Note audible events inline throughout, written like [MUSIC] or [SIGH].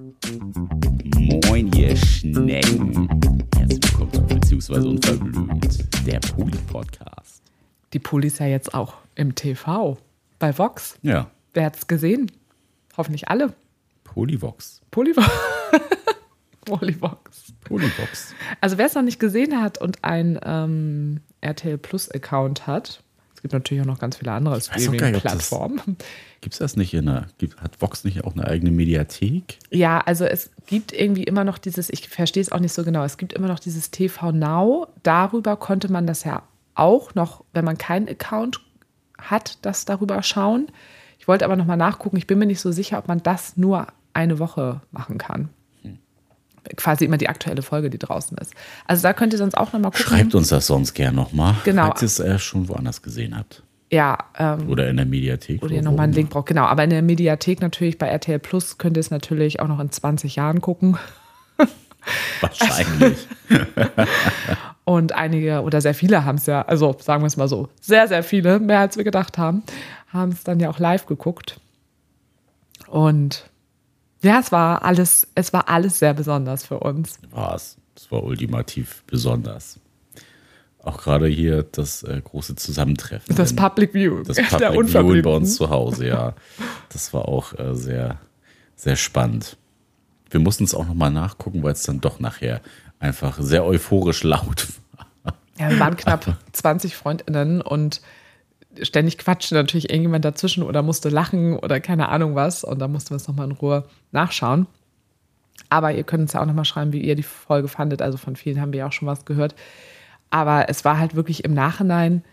Moin, ihr Schnecken. Herzlich willkommen zu Beziehungsweise Unverblümt, der Poli-Podcast. Die Poli ist ja jetzt auch im TV bei Vox. Ja, Wer hat's gesehen? Hoffentlich alle. Polyvox. Polyvox. [LAUGHS] Polyvox. Polyvox. Also wer es noch nicht gesehen hat und ein ähm, RTL Plus Account hat, es gibt natürlich auch noch ganz viele andere Streaming-Plattformen. Gibt es das nicht in einer, hat Vox nicht auch eine eigene Mediathek? Ja, also es gibt irgendwie immer noch dieses, ich verstehe es auch nicht so genau, es gibt immer noch dieses TV Now. Darüber konnte man das ja auch noch, wenn man keinen Account hat, das darüber schauen. Ich wollte aber nochmal nachgucken, ich bin mir nicht so sicher, ob man das nur eine Woche machen kann. Quasi immer die aktuelle Folge, die draußen ist. Also da könnt ihr sonst auch nochmal gucken. Schreibt uns das sonst gern nochmal, Genau. falls ihr es äh, schon woanders gesehen habt. Ja, ähm, Oder in der Mediathek. oder ihr nochmal einen Link braucht. Genau, aber in der Mediathek natürlich bei RTL Plus könnt ihr es natürlich auch noch in 20 Jahren gucken. [LAUGHS] Wahrscheinlich. [LAUGHS] Und einige oder sehr viele haben es ja, also sagen wir es mal so, sehr, sehr viele, mehr als wir gedacht haben, haben es dann ja auch live geguckt. Und ja, es war alles, es war alles sehr besonders für uns. war es. Es war ultimativ besonders. Auch gerade hier das äh, große Zusammentreffen. Das Public View, das [LAUGHS] Public Viewing bei uns zu Hause, ja. Das war auch äh, sehr, sehr spannend. Wir mussten es auch nochmal nachgucken, weil es dann doch nachher einfach sehr euphorisch laut war. Ja, wir waren knapp [LAUGHS] 20 FreundInnen und ständig quatschte natürlich irgendjemand dazwischen oder musste lachen oder keine Ahnung was. Und da mussten wir es nochmal in Ruhe nachschauen. Aber ihr könnt uns ja auch nochmal schreiben, wie ihr die Folge fandet. Also von vielen haben wir ja auch schon was gehört. Aber es war halt wirklich im Nachhinein,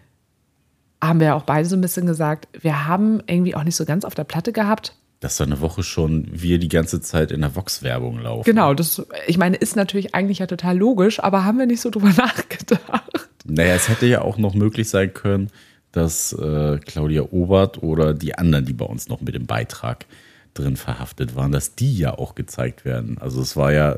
haben wir ja auch beide so ein bisschen gesagt, wir haben irgendwie auch nicht so ganz auf der Platte gehabt. Dass da eine Woche schon wir die ganze Zeit in der Vox-Werbung laufen. Genau, das, ich meine, ist natürlich eigentlich ja total logisch, aber haben wir nicht so drüber [LAUGHS] nachgedacht. Naja, es hätte ja auch noch möglich sein können, dass äh, Claudia Obert oder die anderen, die bei uns noch mit im Beitrag drin verhaftet waren, dass die ja auch gezeigt werden. Also es war ja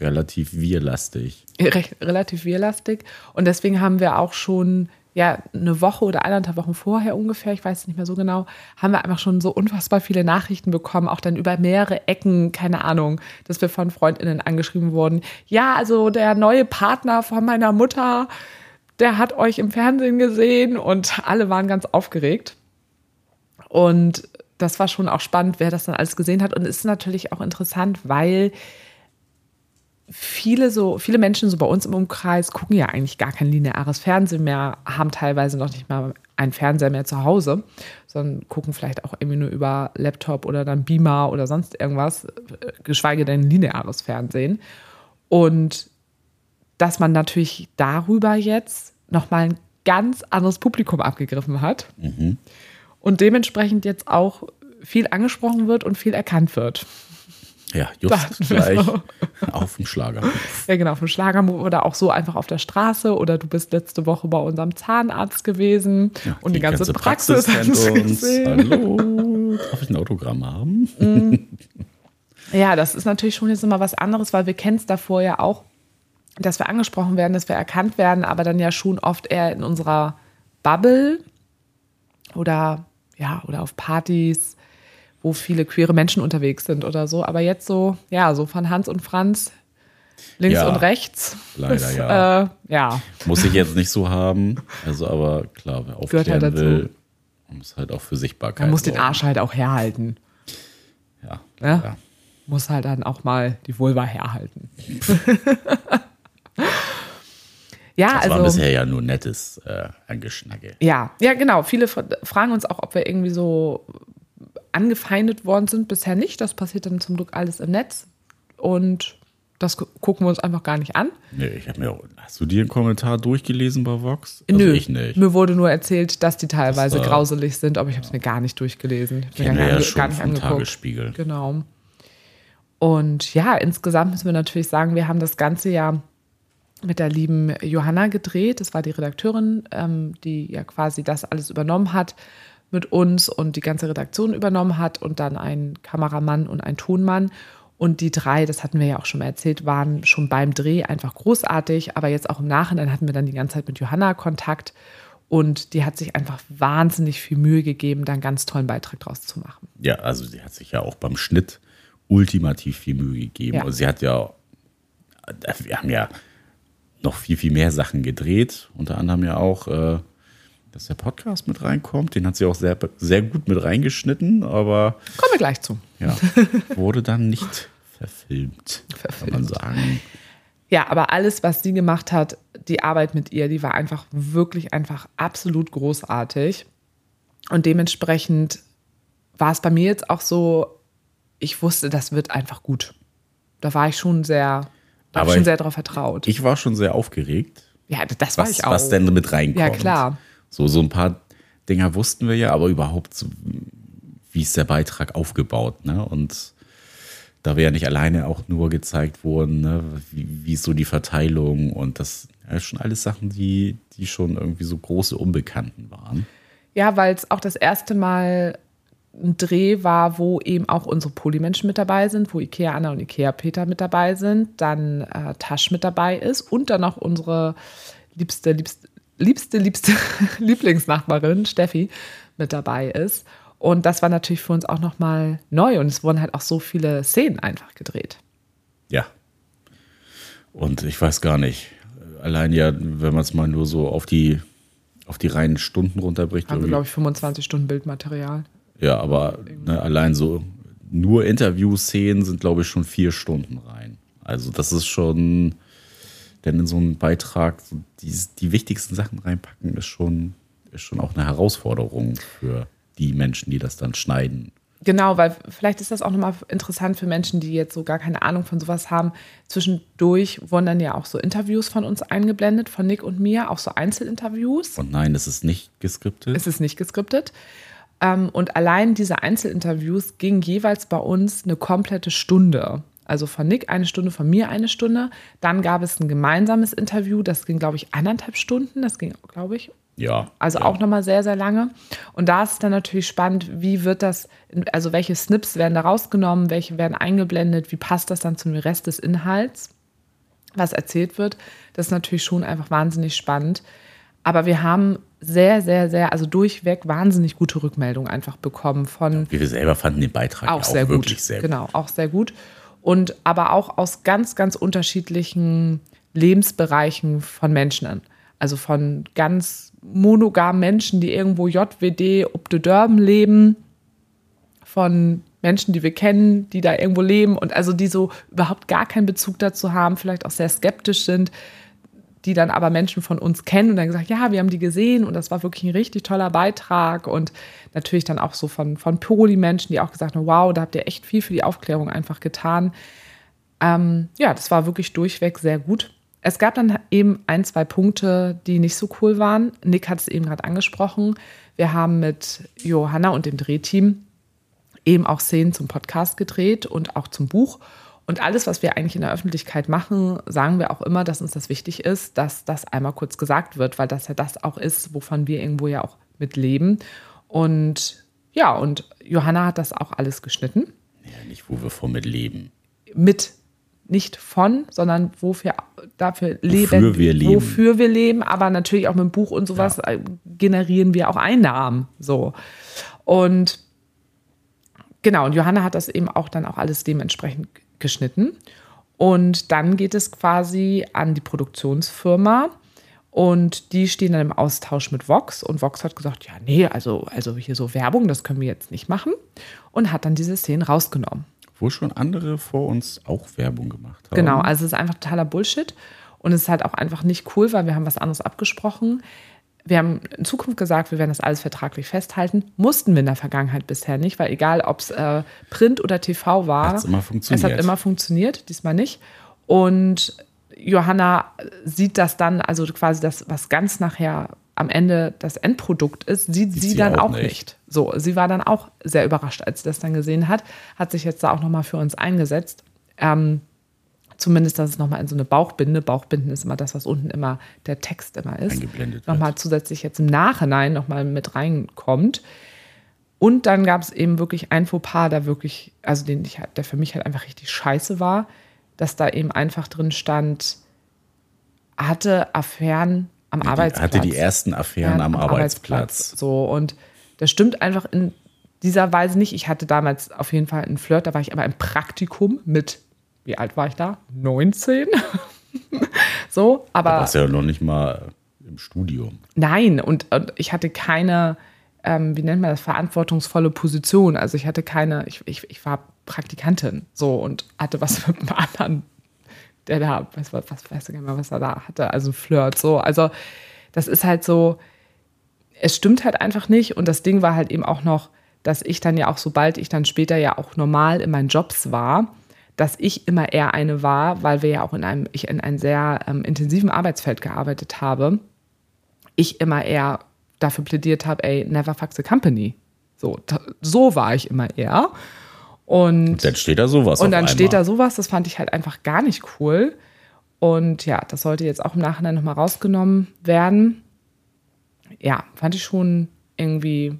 relativ wirlastig. recht, relativ wirlastig. Und deswegen haben wir auch schon ja eine Woche oder eineinhalb Wochen vorher ungefähr, ich weiß es nicht mehr so genau, haben wir einfach schon so unfassbar viele Nachrichten bekommen, auch dann über mehrere Ecken, keine Ahnung, dass wir von FreundInnen angeschrieben wurden. Ja, also der neue Partner von meiner Mutter, der hat euch im Fernsehen gesehen und alle waren ganz aufgeregt. Und das war schon auch spannend, wer das dann alles gesehen hat. Und es ist natürlich auch interessant, weil viele so, viele Menschen so bei uns im Umkreis gucken ja eigentlich gar kein lineares Fernsehen mehr, haben teilweise noch nicht mal einen Fernseher mehr zu Hause, sondern gucken vielleicht auch irgendwie nur über Laptop oder dann Beamer oder sonst irgendwas, äh, geschweige denn lineares Fernsehen. Und dass man natürlich darüber jetzt nochmal ein ganz anderes Publikum abgegriffen hat und dementsprechend jetzt auch viel angesprochen wird und viel erkannt wird. Ja, just gleich so. auf dem Schlager. [LAUGHS] Ja, genau, auf dem Schlagermove oder auch so einfach auf der Straße oder du bist letzte Woche bei unserem Zahnarzt gewesen und die, ganze, Praxis, kennt hast du uns. gesehen. Hallo, darf ich ein Autogramm haben? Ja, das ist natürlich schon jetzt immer was anderes, weil wir kennen es davor ja auch, dass wir angesprochen werden, dass wir erkannt werden, aber dann ja schon oft eher in unserer Bubble oder ja, oder auf Partys, wo viele queere Menschen unterwegs sind oder so. Aber jetzt so, ja, so von Hans und Franz, links Ja, und rechts. leider ist, ja. Äh, ja. Muss ich jetzt nicht so haben. Also, aber klar, wer Gehört aufklären halt dazu. will, muss halt auch für Sichtbarkeit. Man muss den sorgen. Arsch halt auch herhalten. Ja? ja. Muss halt dann auch mal die Vulva herhalten. [LAUGHS] ja, Das war also. bisher ja nur nettes äh, Angeschnacke. Ja, ja, genau. Viele fra- fragen uns auch, ob wir irgendwie so angefeindet worden sind. Bisher nicht. Das passiert dann zum Glück alles im Netz. Und das gu- gucken wir uns einfach gar nicht an. Nee, ich habe mir auch, hast du dir einen Kommentar durchgelesen bei Vox? Also Nö, ich nicht. mir wurde nur erzählt, dass die teilweise Das war- grauselig sind, aber ich habe es mir gar nicht durchgelesen. Ich hab Kennen mir gar, ja gar nicht angeguckt. Tagesspiegel. Genau. Und ja, insgesamt müssen wir natürlich sagen, wir haben das ganze ja mit der lieben Johanna gedreht. Das war die Redakteurin, ähm, die ja quasi das alles übernommen hat mit uns und die ganze Redaktion übernommen hat und dann ein Kameramann und ein Tonmann. Und die drei, das hatten wir ja auch schon mal erzählt, waren schon beim Dreh einfach großartig. Aber jetzt auch im Nachhinein hatten wir dann die ganze Zeit mit Johanna Kontakt. Und die hat sich einfach wahnsinnig viel Mühe gegeben, da einen ganz tollen Beitrag draus zu machen. Ja, also sie hat sich ja auch beim Schnitt ultimativ viel Mühe gegeben. Ja. Und sie hat ja, wir haben ja noch viel, viel mehr Sachen gedreht. Unter anderem ja auch, äh, dass der Podcast mit reinkommt. Den hat sie auch sehr, sehr gut mit reingeschnitten, aber Kommen wir gleich zu. ja, wurde dann nicht verfilmt, kann man sagen. Ja, aber alles, was sie gemacht hat, die Arbeit mit ihr, die war einfach wirklich einfach absolut großartig. Und dementsprechend war es bei mir jetzt auch so, ich wusste, das wird einfach gut. Da war ich schon sehr, da hab Aber ich schon sehr darauf vertraut. Ich war schon sehr aufgeregt, ja, das war was, ich auch. was denn mit reinkommt. Ja, klar. So, so ein paar Dinger wussten wir ja, aber überhaupt, so, wie ist der Beitrag aufgebaut, ne? Und da wir ja nicht alleine auch nur gezeigt wurden, ne? wie, wie ist so die Verteilung und das ja, schon alles Sachen, die, die schon irgendwie so große Unbekannten waren. Ja, weil es auch das erste Mal ein Dreh war, wo eben auch unsere Polymenschen mit dabei sind, wo Ikea Anna und Ikea Peter mit dabei sind, dann äh, Tasch mit dabei ist und dann noch unsere liebste, liebste, liebste, liebste [LAUGHS] Lieblingsnachbarin Steffi mit dabei ist. Und das war natürlich für uns auch nochmal neu und es wurden halt auch so viele Szenen einfach gedreht. Ja. Und ich weiß gar nicht, allein ja, wenn man es mal nur so auf die, auf die reinen Stunden runterbricht. Haben wir, irgendwie- glaube ich, 25 Stunden Bildmaterial. Ja, aber ne, allein so nur Interviewszenen sind, glaube ich, schon vier Stunden rein. Also das ist schon, denn in so einen Beitrag so die, die wichtigsten Sachen reinpacken, ist schon, ist schon auch eine Herausforderung für die Menschen, die das dann schneiden. Genau, weil vielleicht ist das auch nochmal interessant für Menschen, die jetzt so gar keine Ahnung von sowas haben. Zwischendurch wurden dann ja auch so Interviews von uns eingeblendet, von Nick und mir, auch so Einzelinterviews. Und nein, es ist nicht geskriptet. Es ist nicht geskriptet. Ähm, und allein diese Einzelinterviews gingen jeweils bei uns eine komplette Stunde. Also von Nick eine Stunde, von mir eine Stunde. Dann gab es ein gemeinsames Interview, das ging, glaube ich, anderthalb Stunden. Das ging, glaube ich, ja. also ja. auch nochmal sehr, sehr lange. Und da ist es dann natürlich spannend, wie wird das, also welche Snips werden da rausgenommen, welche werden eingeblendet, wie passt das dann zum Rest des Inhalts, was erzählt wird. Das ist natürlich schon einfach wahnsinnig spannend. Aber wir haben sehr, sehr, sehr, also durchweg wahnsinnig gute Rückmeldungen einfach bekommen von Wir selber fanden den Beitrag auch, auch sehr wirklich gut. sehr gut. Genau, auch sehr gut. Und aber auch aus ganz, ganz unterschiedlichen Lebensbereichen von Menschen. Also von ganz monogamen Menschen, die irgendwo JWD ob de Dörben leben, von Menschen, die wir kennen, die da irgendwo leben und also die so überhaupt gar keinen Bezug dazu haben, vielleicht auch sehr skeptisch sind, die dann aber Menschen von uns kennen und dann gesagt, ja, wir haben die gesehen und das war wirklich ein richtig toller Beitrag und natürlich dann auch so von, von Poly-Menschen, die auch gesagt haben, wow, da habt ihr echt viel für die Aufklärung einfach getan. Ähm, ja, das war wirklich durchweg sehr gut. Es gab dann eben ein, zwei Punkte, die nicht so cool waren. Nick hat es eben gerade angesprochen. Wir haben mit Johanna und dem Drehteam eben auch Szenen zum Podcast gedreht und auch zum Buch. Und alles, was wir eigentlich in der Öffentlichkeit machen, sagen wir auch immer, dass uns das wichtig ist, dass das einmal kurz gesagt wird, weil das ja das auch ist, wovon wir irgendwo ja auch mit leben. Und ja, und Johanna hat das auch alles geschnitten. Ja, nicht, wo wir von mit leben. Mit, nicht von, sondern wofür dafür leben, wir leben. wofür wir leben, aber natürlich auch mit dem Buch und sowas äh, generieren wir auch Einnahmen. So. Und genau, und Johanna hat das eben auch dann auch alles dementsprechend geschnitten. Und dann geht es quasi an die Produktionsfirma und die stehen dann im Austausch mit Vox und Vox hat gesagt, ja, nee, also, also hier so Werbung, das können wir jetzt nicht machen und hat dann diese Szenen rausgenommen. Wo schon andere vor uns auch Werbung gemacht haben. Genau, also es ist einfach totaler Bullshit und es ist halt auch einfach nicht cool, weil wir haben was anderes abgesprochen. Wir haben in Zukunft gesagt, wir werden das alles vertraglich festhalten. Mussten wir in der Vergangenheit bisher nicht, weil egal, ob es äh, Print oder TV war, Hat's immer funktioniert. es hat immer funktioniert, diesmal nicht. Und Johanna sieht das dann, also quasi das, was ganz nachher am Ende das Endprodukt ist, sieht, Sieht sie, sie dann auch auch nicht. nicht. So, sie war dann auch sehr überrascht, als sie das dann gesehen hat, hat sich jetzt da auch nochmal für uns eingesetzt. Ähm, zumindest, dass es nochmal in so eine Bauchbinde, Bauchbinden ist immer das, was unten immer der Text immer ist, Eingeblendet wird. nochmal zusätzlich jetzt im Nachhinein nochmal mit reinkommt. Und dann gab es eben wirklich ein Fauxpas, der wirklich, also den ich, halt- der für mich halt einfach richtig scheiße war, dass da eben einfach drin stand, hatte Affären am Die- Arbeitsplatz. Hatte die ersten Affären Ja, am, Arbeitsplatz. So, und das stimmt einfach in dieser Weise nicht. Ich hatte damals auf jeden Fall einen Flirt, da war ich aber im Praktikum mit, wie alt war ich da? 19? [LAUGHS] so, aber. Da warst ja noch nicht mal im Studium. Nein, und, und ich hatte keine, ähm, wie nennt man das, verantwortungsvolle Position. Also ich hatte keine, ich, ich, ich war Praktikantin so und hatte was [LAUGHS] mit einem anderen, der da, was, was, was weiß ich nicht mehr, was er da hatte, also Flirt, so. Also das ist halt so, es stimmt halt einfach nicht und das Ding war halt eben auch noch, dass ich dann ja auch, sobald ich dann später ja auch normal in meinen Jobs war, dass ich immer eher eine war, weil wir ja auch in einem, ich in einem sehr ähm, intensiven Arbeitsfeld gearbeitet habe, ich immer eher dafür plädiert habe, ey, never fuck the company. So, so war ich immer eher. Und, und dann steht da sowas. Und dann steht da sowas, das fand ich halt einfach gar nicht cool. Und ja, das sollte jetzt auch im Nachhinein nochmal rausgenommen werden. Ja, fand ich schon irgendwie,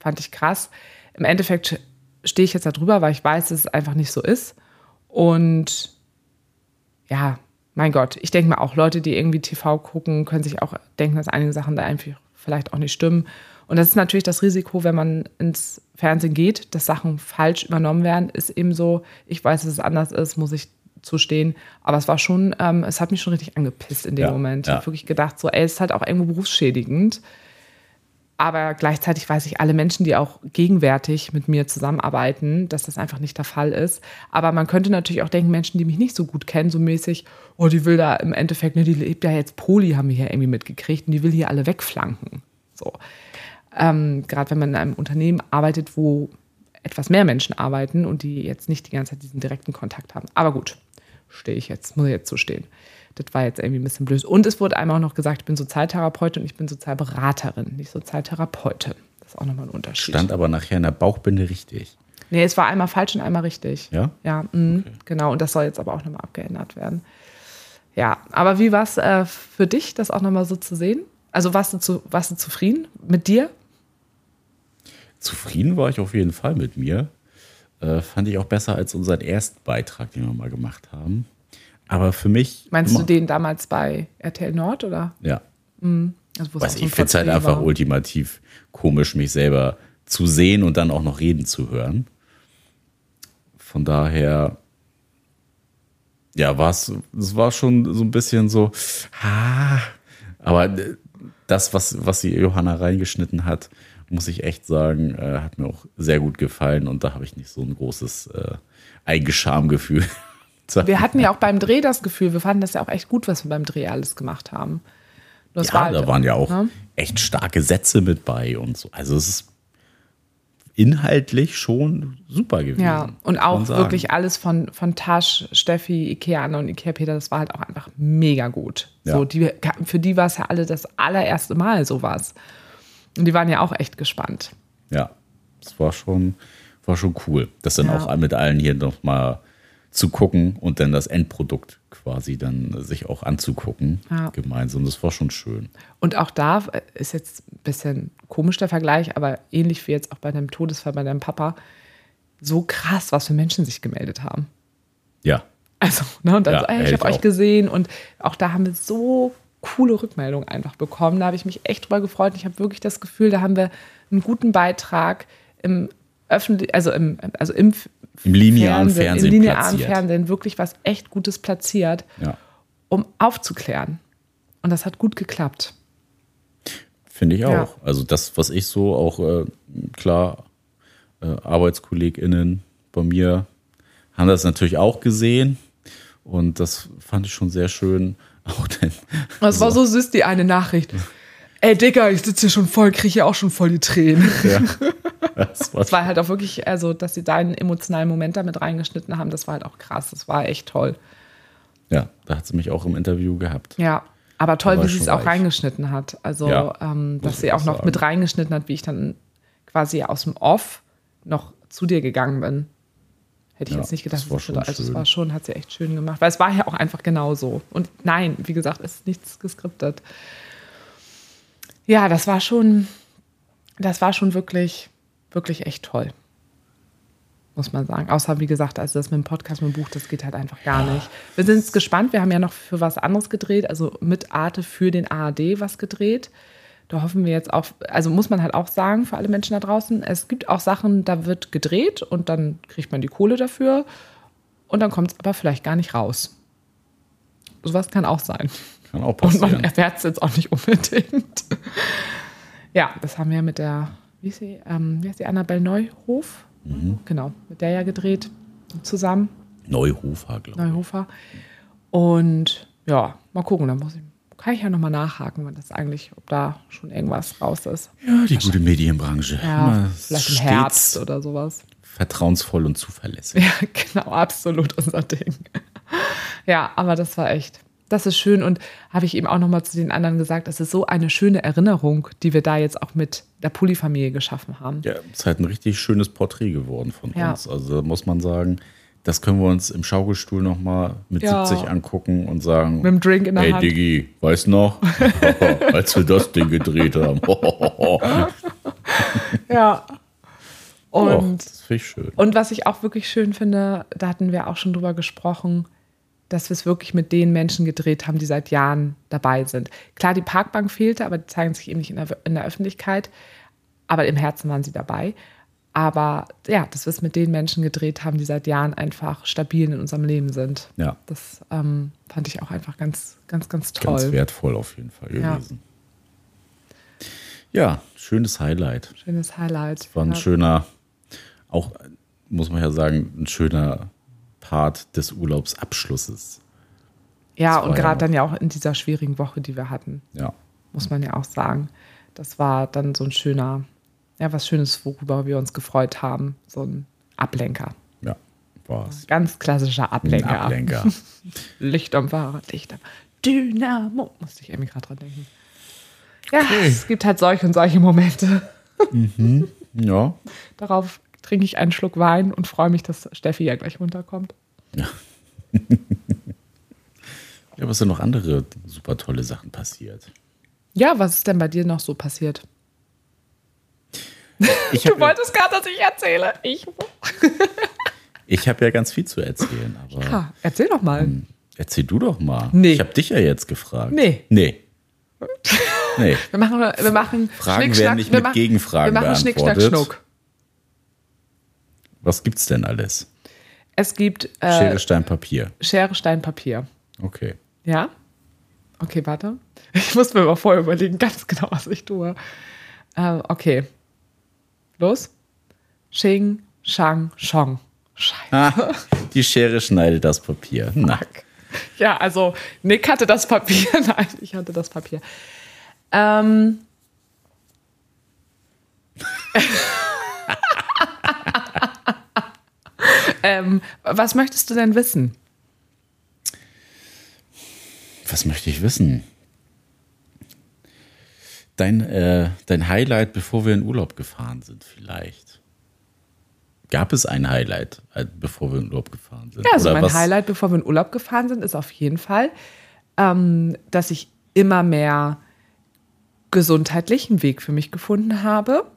fand ich krass. Im Endeffekt stehe ich jetzt da drüber, weil ich weiß, dass es einfach nicht so ist. Und ja, mein Gott, ich denke mal auch, Leute, die irgendwie TV gucken, können sich auch denken, dass einige Sachen da einfach vielleicht auch nicht stimmen. Und das ist natürlich das Risiko, wenn man ins Fernsehen geht, dass Sachen falsch übernommen werden, ist eben so, ich weiß, dass es anders ist, muss ich zustehen. Aber es war schon, ähm, es hat mich schon richtig angepisst in dem ja, Moment. Ich ja. habe wirklich gedacht, so, ey, es ist halt auch irgendwo berufsschädigend. Aber gleichzeitig weiß ich alle Menschen, die auch gegenwärtig mit mir zusammenarbeiten, dass das einfach nicht der Fall ist. Aber man könnte natürlich auch denken, Menschen, die mich nicht so gut kennen, so mäßig, oh, die will da im Endeffekt, ne, die lebt ja jetzt Poli, haben wir hier irgendwie mitgekriegt und die will hier alle wegflanken. So. Ähm, Gerade wenn man in einem Unternehmen arbeitet, wo etwas mehr Menschen arbeiten und die jetzt nicht die ganze Zeit diesen direkten Kontakt haben. Aber gut, stehe ich jetzt, muss ich jetzt so stehen. Das war jetzt irgendwie ein bisschen blöd. Und es wurde einmal auch noch gesagt, ich bin Sozialtherapeutin und ich bin Sozialberaterin, nicht Sozialtherapeutin. Das ist auch nochmal ein Unterschied. Stand aber nachher in der Bauchbinde richtig. Nee, es war einmal falsch und einmal richtig. Ja? Ja, mh, okay. genau. Und das soll jetzt aber auch nochmal abgeändert werden. Ja, aber wie war es äh, für dich, das auch nochmal so zu sehen? Also warst du, zu, warst du zufrieden mit dir? Zufrieden war ich auf jeden Fall mit mir. Äh, fand ich auch besser als unseren ersten Beitrag, den wir mal gemacht haben. Aber für mich. Meinst du den damals bei RTL Nord oder? Ja. Mhm. Also, Weiß, ich finde es halt einfach war. ultimativ komisch, mich selber zu sehen und dann auch noch reden zu hören. Von daher, ja, war es, war schon so ein bisschen so, ah, aber das, was, was die Johanna reingeschnitten hat, muss ich echt sagen, äh, hat mir auch sehr gut gefallen und da habe ich nicht so ein großes äh, Eigenschamgefühl. [LAUGHS] Wir hatten ja auch beim Dreh das Gefühl, wir fanden das ja auch echt gut, was wir beim Dreh alles gemacht haben. Das ja, war halt, da waren ja auch ne? echt starke Sätze mit bei und so. Also es ist inhaltlich schon super gewesen. Ja, und auch wirklich alles von, von Tasch, Steffi, Ikea Anna und Ikea Peter, das war halt auch einfach mega gut. Ja. So, die, für die war es ja alle das allererste Mal sowas. Und die waren ja auch echt gespannt. Ja, das war schon, war schon cool. Das dann ja. auch mit allen hier nochmal zu gucken und dann das Endprodukt quasi dann sich auch anzugucken ja. gemeinsam. Das war schon schön. Und auch da ist jetzt ein bisschen komisch der Vergleich, aber ähnlich wie jetzt auch bei deinem Todesfall bei deinem Papa, so krass, was für Menschen sich gemeldet haben. Ja. Also, ne, und dann ja, so, ey, ich habe euch gesehen und auch da haben wir so coole Rückmeldungen einfach bekommen. Da habe ich mich echt drüber gefreut. Ich habe wirklich das Gefühl, da haben wir einen guten Beitrag im öffentlich, also im, also im im linearen Fernsehen, Fernsehen im linearen platziert. Fernsehen wirklich was echt Gutes platziert, ja. um aufzuklären. Und das hat gut geklappt. Finde ich auch. Ja. Also das, was ich so auch äh, klar, äh, ArbeitskollegInnen bei mir haben das natürlich auch gesehen. Und das fand ich schon sehr schön. [LAUGHS] Auch denn, das war so süß, die eine Nachricht. Ey, Digga, ich sitze hier schon voll, kriege hier auch schon voll die Tränen. Ja. [LAUGHS] [LAUGHS] Das war, das war halt auch wirklich, also, dass sie da einen emotionalen Moment damit reingeschnitten haben, das war halt auch krass. Das war echt toll. Ja, da hat sie mich auch im Interview gehabt. Ja, aber toll, aber wie sie es auch reingeschnitten hat. Also, ja, ähm, dass sie auch noch sagen. mit reingeschnitten hat, wie ich dann quasi aus dem Off noch zu dir gegangen bin. Hätte ich ja, jetzt nicht gedacht. Das war schon also, es war schon, hat sie echt schön gemacht. Weil es war ja auch einfach genau so. Und nein, wie gesagt, es ist nichts geskriptet. Ja, das war schon, das war schon wirklich wirklich echt toll. Muss man sagen. Außer, wie gesagt, also das mit dem Podcast, mit dem Buch, das geht halt einfach gar nicht. Wir sind gespannt. Wir haben ja noch für was anderes gedreht, also mit Arte für den ARD was gedreht. da hoffen wir jetzt auf, also muss man halt auch sagen für alle Menschen da draußen, es gibt auch Sachen, da wird gedreht und dann kriegt man die Kohle dafür und dann kommt es aber vielleicht gar nicht raus. Sowas kann auch sein. Kann auch Und man passieren. erfährt es jetzt auch nicht unbedingt. ja, das haben wir mit der, wie ist sie, ähm, wie heißt die, Annabelle Neuhof? Mhm. Genau, mit der ja gedreht zusammen, Neuhofer, glaube ich. Neuhofer. Und ja, mal gucken, da muss ich, kann ich ja nochmal nachhaken, wenn das eigentlich, ob da schon irgendwas raus ist. Ja, die gute Medienbranche. Ja, Immer vielleicht im Herbst oder sowas. Vertrauensvoll und zuverlässig. [LAUGHS] Ja, genau, absolut unser Ding. Ja, aber das war echt, das ist schön und habe ich eben auch nochmal zu den anderen gesagt, das ist so eine schöne Erinnerung, die wir da jetzt auch mit der Pulli-Familie geschaffen haben. Ja, ist halt ein richtig schönes Porträt geworden von Ja. uns. Also da muss man sagen, das können wir uns im Schaukelstuhl nochmal mit Ja. 70 angucken und sagen, Mit dem Drink in der hey Hand. Diggi, weißt noch, [LAUGHS] als wir das Ding gedreht haben. [LAUGHS] Ja. Und Und, das finde ich schön. und was ich auch wirklich schön finde, da hatten wir auch schon drüber gesprochen, dass wir es wirklich mit den Menschen gedreht haben, die seit Jahren dabei sind. Klar, die Parkbank fehlte, aber die zeigen sich eben nicht in der, in der Öffentlichkeit. Aber im Herzen waren sie dabei. Aber ja, dass wir es mit den Menschen gedreht haben, die seit Jahren einfach stabil in unserem Leben sind. Ja. Das ähm, fand ich auch einfach ganz, ganz, ganz toll. Ganz wertvoll auf jeden Fall Ja. gewesen. Ja, schönes Highlight. Schönes Highlight. War ein ja. schöner, auch muss man ja sagen, ein schöner Part des Urlaubsabschlusses. Ja, Das und ja gerade noch- dann ja auch in dieser schwierigen Woche, die wir hatten. Ja. muss man ja auch sagen. Das war dann so ein schöner, ja, was Schönes, worüber wir uns gefreut haben. So ein Ablenker. Ja, war es. Ganz klassischer Ein Ablenker. Ablenker. [LAUGHS] Licht am Fahrrad, Licht am Dynamo. Musste ich irgendwie gerade dran denken. Ja, es gibt halt solche und solche Momente. ja. [LAUGHS] Darauf trinke ich einen Schluck Wein und freue mich, dass Steffi ja gleich runterkommt. Ja, [LAUGHS] was sind noch andere super tolle Sachen passiert? Ja, was ist denn bei dir noch so passiert? Ich [LAUGHS] Du habe ja, wolltest gerade, dass ich erzähle. Ich. [LAUGHS] ich hab ja ganz viel zu erzählen, aber Ah, erzähl doch mal. erzähl du doch mal. Nee. Ich habe dich ja jetzt gefragt. Nee. Nee. Nee. Wir machen, wir machen Fragen Schnick, werden nicht wir mit machen- Gegenfragen Wir machen Schnick, Schnack, beantwortet. Schnuck. Was gibt's denn alles? Es gibt äh, Schere, Stein, Papier. Schere, Stein, Papier. Okay. Ja? Okay, warte. [LAUGHS] Ich muss mir mal vorher überlegen, ganz genau, was ich tue. Äh, okay. Los. Xing, Shang, Shong. Scheiße. Ah, die Schere schneidet das Papier. Na, Ja, also Nick hatte das Papier. [LAUGHS] Nein, ich hatte das Papier. Ähm. [LAUGHS] ähm, was möchtest du denn wissen? was möchte ich wissen? Dein, äh, dein Highlight, bevor wir in Urlaub gefahren sind, vielleicht. Gab es ein Highlight, äh, bevor wir in Urlaub gefahren sind? Ja, also Oder mein was- Highlight, bevor wir in Urlaub gefahren sind, ist auf jeden Fall, ähm, dass ich immer mehr gesundheitlichen Weg für mich gefunden habe.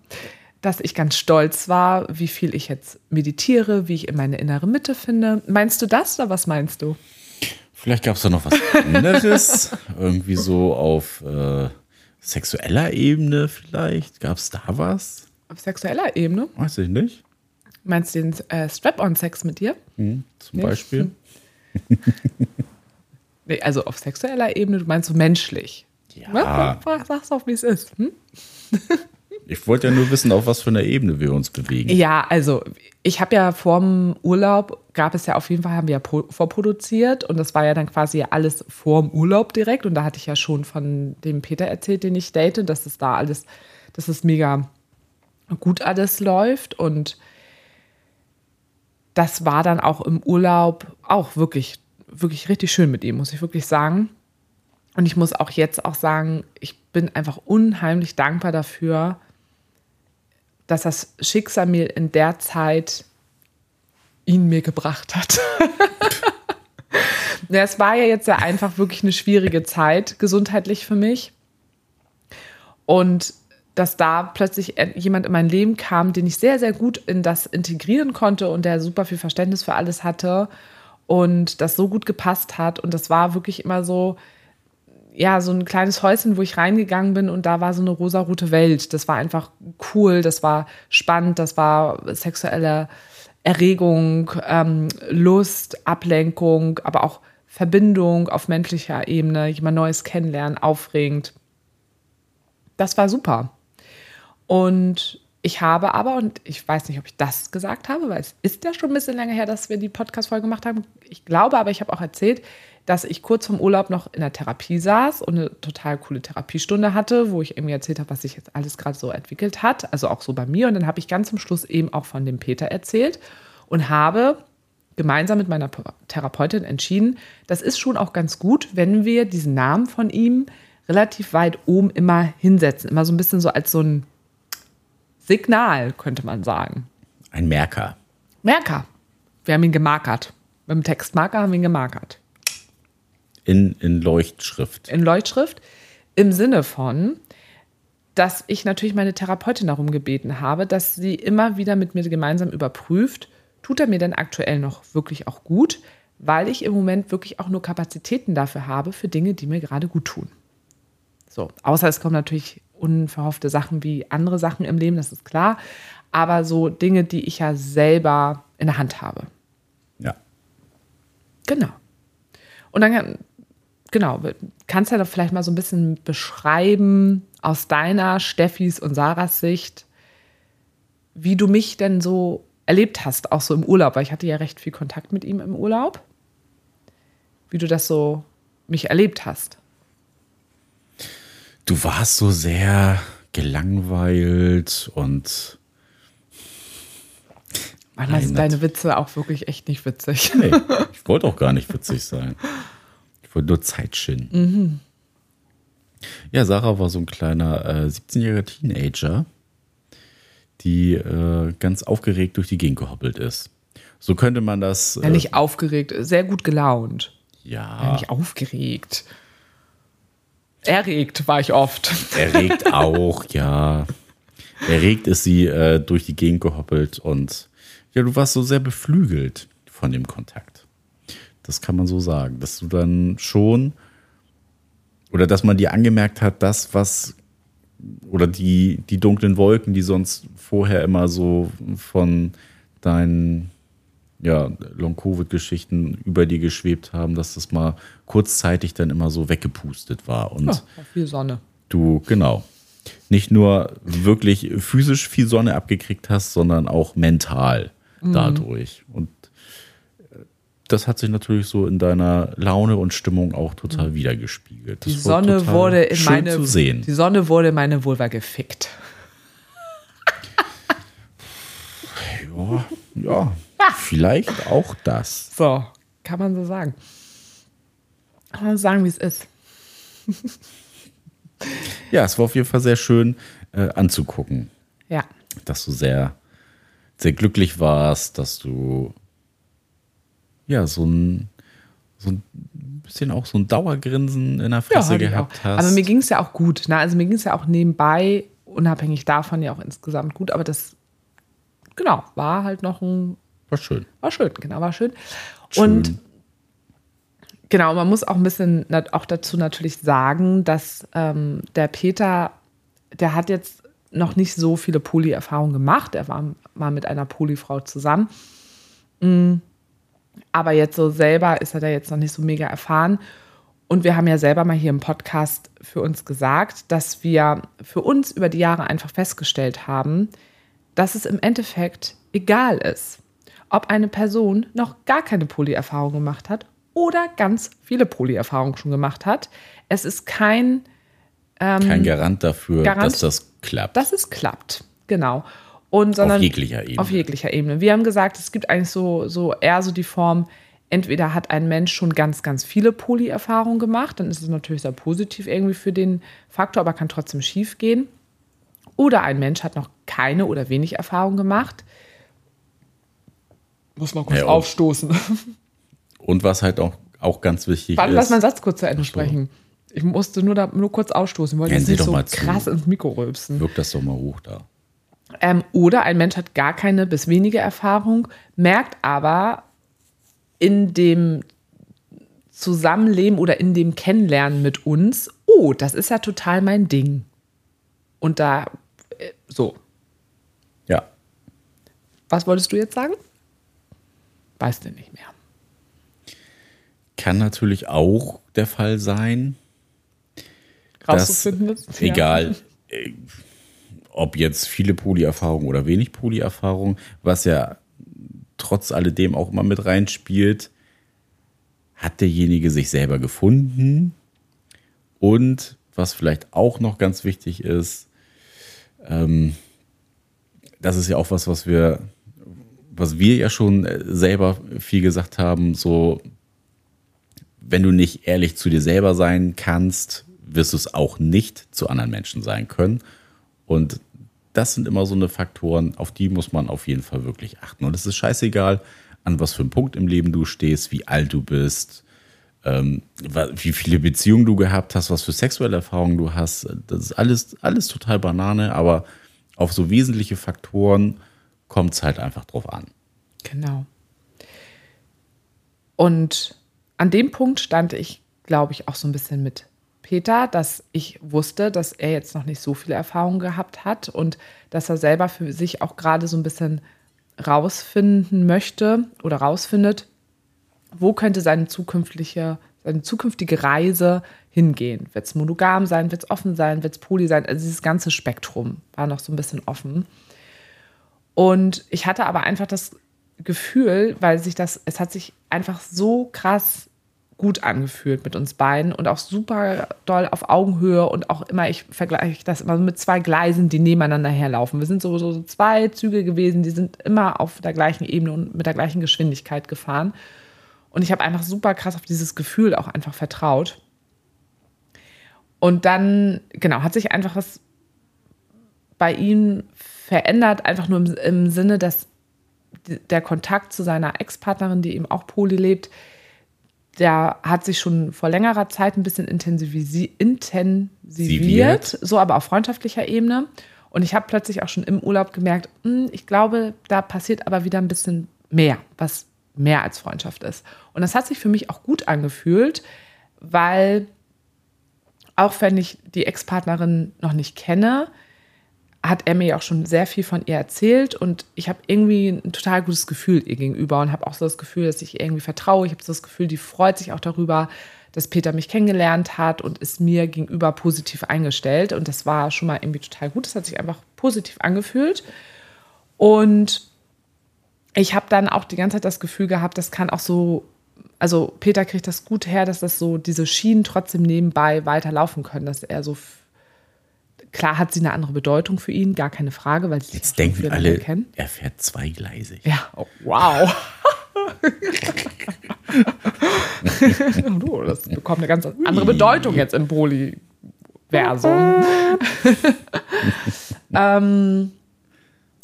Dass ich ganz stolz war, wie viel ich jetzt meditiere, wie ich in meine innere Mitte finde. Meinst du das oder was meinst du? Vielleicht gab es da noch was anderes. Irgendwie so auf äh, sexueller Ebene vielleicht. Gab es da was? Auf sexueller Ebene? Weiß ich nicht. Meinst du den äh, Strap-on-Sex mit dir? Hm, zum Nee. Beispiel. Nee, also auf sexueller Ebene, du meinst so menschlich. Ja. Ja, sag's auch, wie es ist. Hm? Ich wollte ja nur wissen, auf was für einer Ebene wir uns bewegen. Ja, also ich habe ja vorm Urlaub, gab es ja auf jeden Fall, haben wir ja pro- vorproduziert und das war ja dann quasi alles vorm Urlaub direkt und da hatte ich ja schon von dem Peter erzählt, den ich date, dass es da alles, dass es mega gut alles läuft und das war dann auch im Urlaub auch wirklich, wirklich richtig schön mit ihm, muss ich wirklich sagen. Und ich muss auch jetzt auch sagen, ich bin einfach unheimlich dankbar dafür, dass das Schicksal mir in der Zeit ihn mir gebracht hat. [LAUGHS] ja, es war ja jetzt ja einfach wirklich eine schwierige Zeit gesundheitlich für mich. Und dass da plötzlich jemand in mein Leben kam, den ich sehr, sehr gut in das integrieren konnte und der super viel Verständnis für alles hatte und das so gut gepasst hat. Und das war wirklich immer so, ja, so ein kleines Häuschen, wo ich reingegangen bin und da war so eine rosarote Welt. Das war einfach cool, das war spannend, das war sexuelle Erregung, ähm, Lust, Ablenkung, aber auch Verbindung auf menschlicher Ebene, jemand Neues kennenlernen, aufregend. Das war super. Und ich habe aber, und ich weiß nicht, ob ich das gesagt habe, weil es ist ja schon ein bisschen länger her, dass wir die Podcast-Folge gemacht haben. Ich glaube aber, ich habe auch erzählt, dass ich kurz vom Urlaub noch in der Therapie saß und eine total coole Therapiestunde hatte, wo ich irgendwie erzählt habe, was sich jetzt alles gerade so entwickelt hat, also auch so bei mir. Und dann habe ich ganz zum Schluss eben auch von dem Peter erzählt und habe gemeinsam mit meiner Therapeutin entschieden, das ist schon auch ganz gut, wenn wir diesen Namen von ihm relativ weit oben immer hinsetzen. Immer so ein bisschen so als so ein Signal, könnte man sagen. Ein Merker. Merker. Wir haben ihn gemarkert. Mit dem Textmarker haben wir ihn gemarkert. In, in Leuchtschrift. In Leuchtschrift. Im Sinne von, dass ich natürlich meine Therapeutin darum gebeten habe, dass sie immer wieder mit mir gemeinsam überprüft, tut er mir denn aktuell noch wirklich auch gut, weil ich im Moment wirklich auch nur Kapazitäten dafür habe, für Dinge, die mir gerade gut tun. So, außer es kommen natürlich unverhoffte Sachen wie andere Sachen im Leben, das ist klar, aber so Dinge, die ich ja selber in der Hand habe. Ja. Genau. Und dann, genau, kannst du ja vielleicht mal so ein bisschen beschreiben aus deiner, Steffis und Sarahs Sicht, wie du mich denn so erlebt hast, auch so im Urlaub, weil ich hatte ja recht viel Kontakt mit ihm im Urlaub. Wie du das so mich erlebt hast. Du warst so sehr gelangweilt und Manchmal sind deine Witze auch wirklich echt nicht witzig. Nee, [LAUGHS] ich wollte auch gar nicht witzig sein. Wollte nur Zeit schinden. Mhm. Ja, Sarah war so ein kleiner äh, 17-jähriger Teenager, die äh, ganz aufgeregt durch die Gegend gehoppelt ist. So könnte man das. Ja, nicht äh, aufgeregt, sehr gut gelaunt. Ja. ja. Nicht aufgeregt. Erregt war ich oft. [LAUGHS] Erregt auch, ja. Erregt ist sie äh, durch die Gegend gehoppelt und ja, du warst so sehr beflügelt von dem Kontakt. Das kann man so sagen, dass du dann schon oder dass man dir angemerkt hat, das, was oder die, die dunklen Wolken, die sonst vorher immer so von deinen ja, Long-Covid-Geschichten über dir geschwebt haben, dass das mal kurzzeitig dann immer so weggepustet war. Und ja, viel Sonne. Du, genau. Nicht nur wirklich physisch viel Sonne abgekriegt hast, sondern auch mental mhm. dadurch. Und das hat sich natürlich so in deiner Laune und Stimmung auch total mhm. wiedergespiegelt. Das die Sonne wurde in meine zu sehen. Die Sonne wurde in meine Vulva gefickt. ja, ja, vielleicht auch das. So, kann man so sagen. Kann man sagen, wie es ist. ja, es war auf jeden Fall sehr schön äh, anzugucken. Ja. Dass du sehr, sehr glücklich warst, dass du ja, so ein, so ein bisschen auch so ein Dauergrinsen in der Fresse ja, gehabt hast. Aber mir ging es ja auch gut. Ne? Also mir ging es ja auch nebenbei, unabhängig davon ja auch insgesamt gut. Aber das, genau, war halt noch ein. War schön. War schön, genau, war schön. schön. Und genau, man muss auch ein bisschen auch dazu natürlich sagen, dass ähm, der Peter, der hat jetzt noch nicht so viele Poly-Erfahrungen gemacht. Er war mal mit einer Polyfrau zusammen. Mhm aber jetzt so selber ist er da jetzt noch nicht so mega erfahren. Und wir haben ja selber mal hier im Podcast für uns gesagt, dass wir für uns über die Jahre einfach festgestellt haben, dass es im Endeffekt egal ist, ob eine Person noch gar keine Polyerfahrung gemacht hat oder ganz viele Polyerfahrungen schon gemacht hat. Es ist kein ähm, kein Garant dafür, Garant, dass das klappt. Dass es klappt, genau. Und, sondern auf jeglicher Ebene. Auf jeglicher Ebene. Wir haben gesagt, es gibt eigentlich so, so eher so die Form, entweder hat ein Mensch schon ganz, ganz viele Poly-Erfahrungen gemacht, dann ist es natürlich sehr positiv irgendwie für den Faktor, aber kann trotzdem schief gehen. Oder ein Mensch hat noch keine oder wenig Erfahrung gemacht. Muss man kurz ja, aufstoßen. [LAUGHS] Und was halt auch, auch ganz wichtig Warte, ist. lass meinen Satz kurz zu Ende sprechen. Ich musste nur, da, nur kurz ausstoßen, weil ich nicht so krass ins Mikro rülpsen. Wirkt das doch mal hoch da. Ähm, oder ein Mensch hat gar keine bis wenige Erfahrung, merkt aber in dem Zusammenleben oder in dem Kennenlernen mit uns, oh, das ist ja total mein Ding. Und da, äh, so. Ja. Was wolltest du jetzt sagen? Weißt du nicht mehr. Kann natürlich auch der Fall sein. Rauszufinden dass, Egal, äh, [LAUGHS] ob jetzt viele Poly-Erfahrungen oder wenig Poly-Erfahrungen, was ja trotz alledem auch immer mit reinspielt, hat derjenige sich selber gefunden und was vielleicht auch noch ganz wichtig ist, ähm, das ist ja auch was, was wir, was wir ja schon äh, selber viel gesagt haben, so, wenn du nicht ehrlich zu dir selber sein kannst, wirst du es auch nicht zu anderen Menschen sein können. Und das sind immer so eine Faktoren, auf die muss man auf jeden Fall wirklich achten. Und es ist scheißegal, an was für einem Punkt im Leben du stehst, wie alt du bist, ähm, wie viele Beziehungen du gehabt hast, was für sexuelle Erfahrungen du hast. Das ist alles, alles total Banane, aber auf so wesentliche Faktoren kommt es halt einfach drauf an. Genau. Und an dem Punkt stand ich, glaube ich, auch so ein bisschen mit Peter, dass ich wusste, dass er jetzt noch nicht so viele Erfahrungen gehabt hat und dass er selber für sich auch gerade so ein bisschen rausfinden möchte oder rausfindet, wo könnte seine zukünftige, seine zukünftige Reise hingehen. Wird es monogam sein, wird es offen sein, wird es poly sein? Also dieses ganze Spektrum war noch so ein bisschen offen. Und ich hatte aber einfach das Gefühl, weil sich das, es hat sich einfach so krass gut angefühlt mit uns beiden und auch super doll auf Augenhöhe und auch immer, ich vergleiche das immer mit zwei Gleisen, die nebeneinander herlaufen. Wir sind so, so zwei Züge gewesen, die sind immer auf der gleichen Ebene und mit der gleichen Geschwindigkeit gefahren. Und ich habe einfach super krass auf dieses Gefühl auch einfach vertraut. Und dann, genau, hat sich einfach was bei ihm verändert, einfach nur im, im Sinne, dass der Kontakt zu seiner Ex-Partnerin, die eben auch Poli lebt, der hat sich schon vor längerer Zeit ein bisschen intensiviert, so aber auf freundschaftlicher Ebene. Und ich habe plötzlich auch schon im Urlaub gemerkt, mh, hm, ich glaube, da passiert aber wieder ein bisschen mehr, was mehr als Freundschaft ist. Und das hat sich für mich auch gut angefühlt, weil auch wenn ich die Ex-Partnerin noch nicht kenne, hat er mir auch schon sehr viel von ihr erzählt und ich habe irgendwie ein total gutes Gefühl ihr gegenüber und habe auch so das Gefühl, dass ich irgendwie vertraue. Ich habe so das Gefühl, die freut sich auch darüber, dass Peter mich kennengelernt hat und ist mir gegenüber positiv eingestellt. Und das war schon mal irgendwie total gut. Das hat sich einfach positiv angefühlt. Und ich habe dann auch die ganze Zeit das Gefühl gehabt, das kann auch so, also Peter kriegt das gut her, dass das so diese Schienen trotzdem nebenbei weiterlaufen können, dass er so Klar hat sie eine andere Bedeutung für ihn, gar keine Frage, weil sie Jetzt denken alle, kennen. er fährt zweigleisig. Ja, oh, wow. [LAUGHS] das bekommt eine ganz andere Bedeutung jetzt im Polyversum. [LAUGHS] ähm,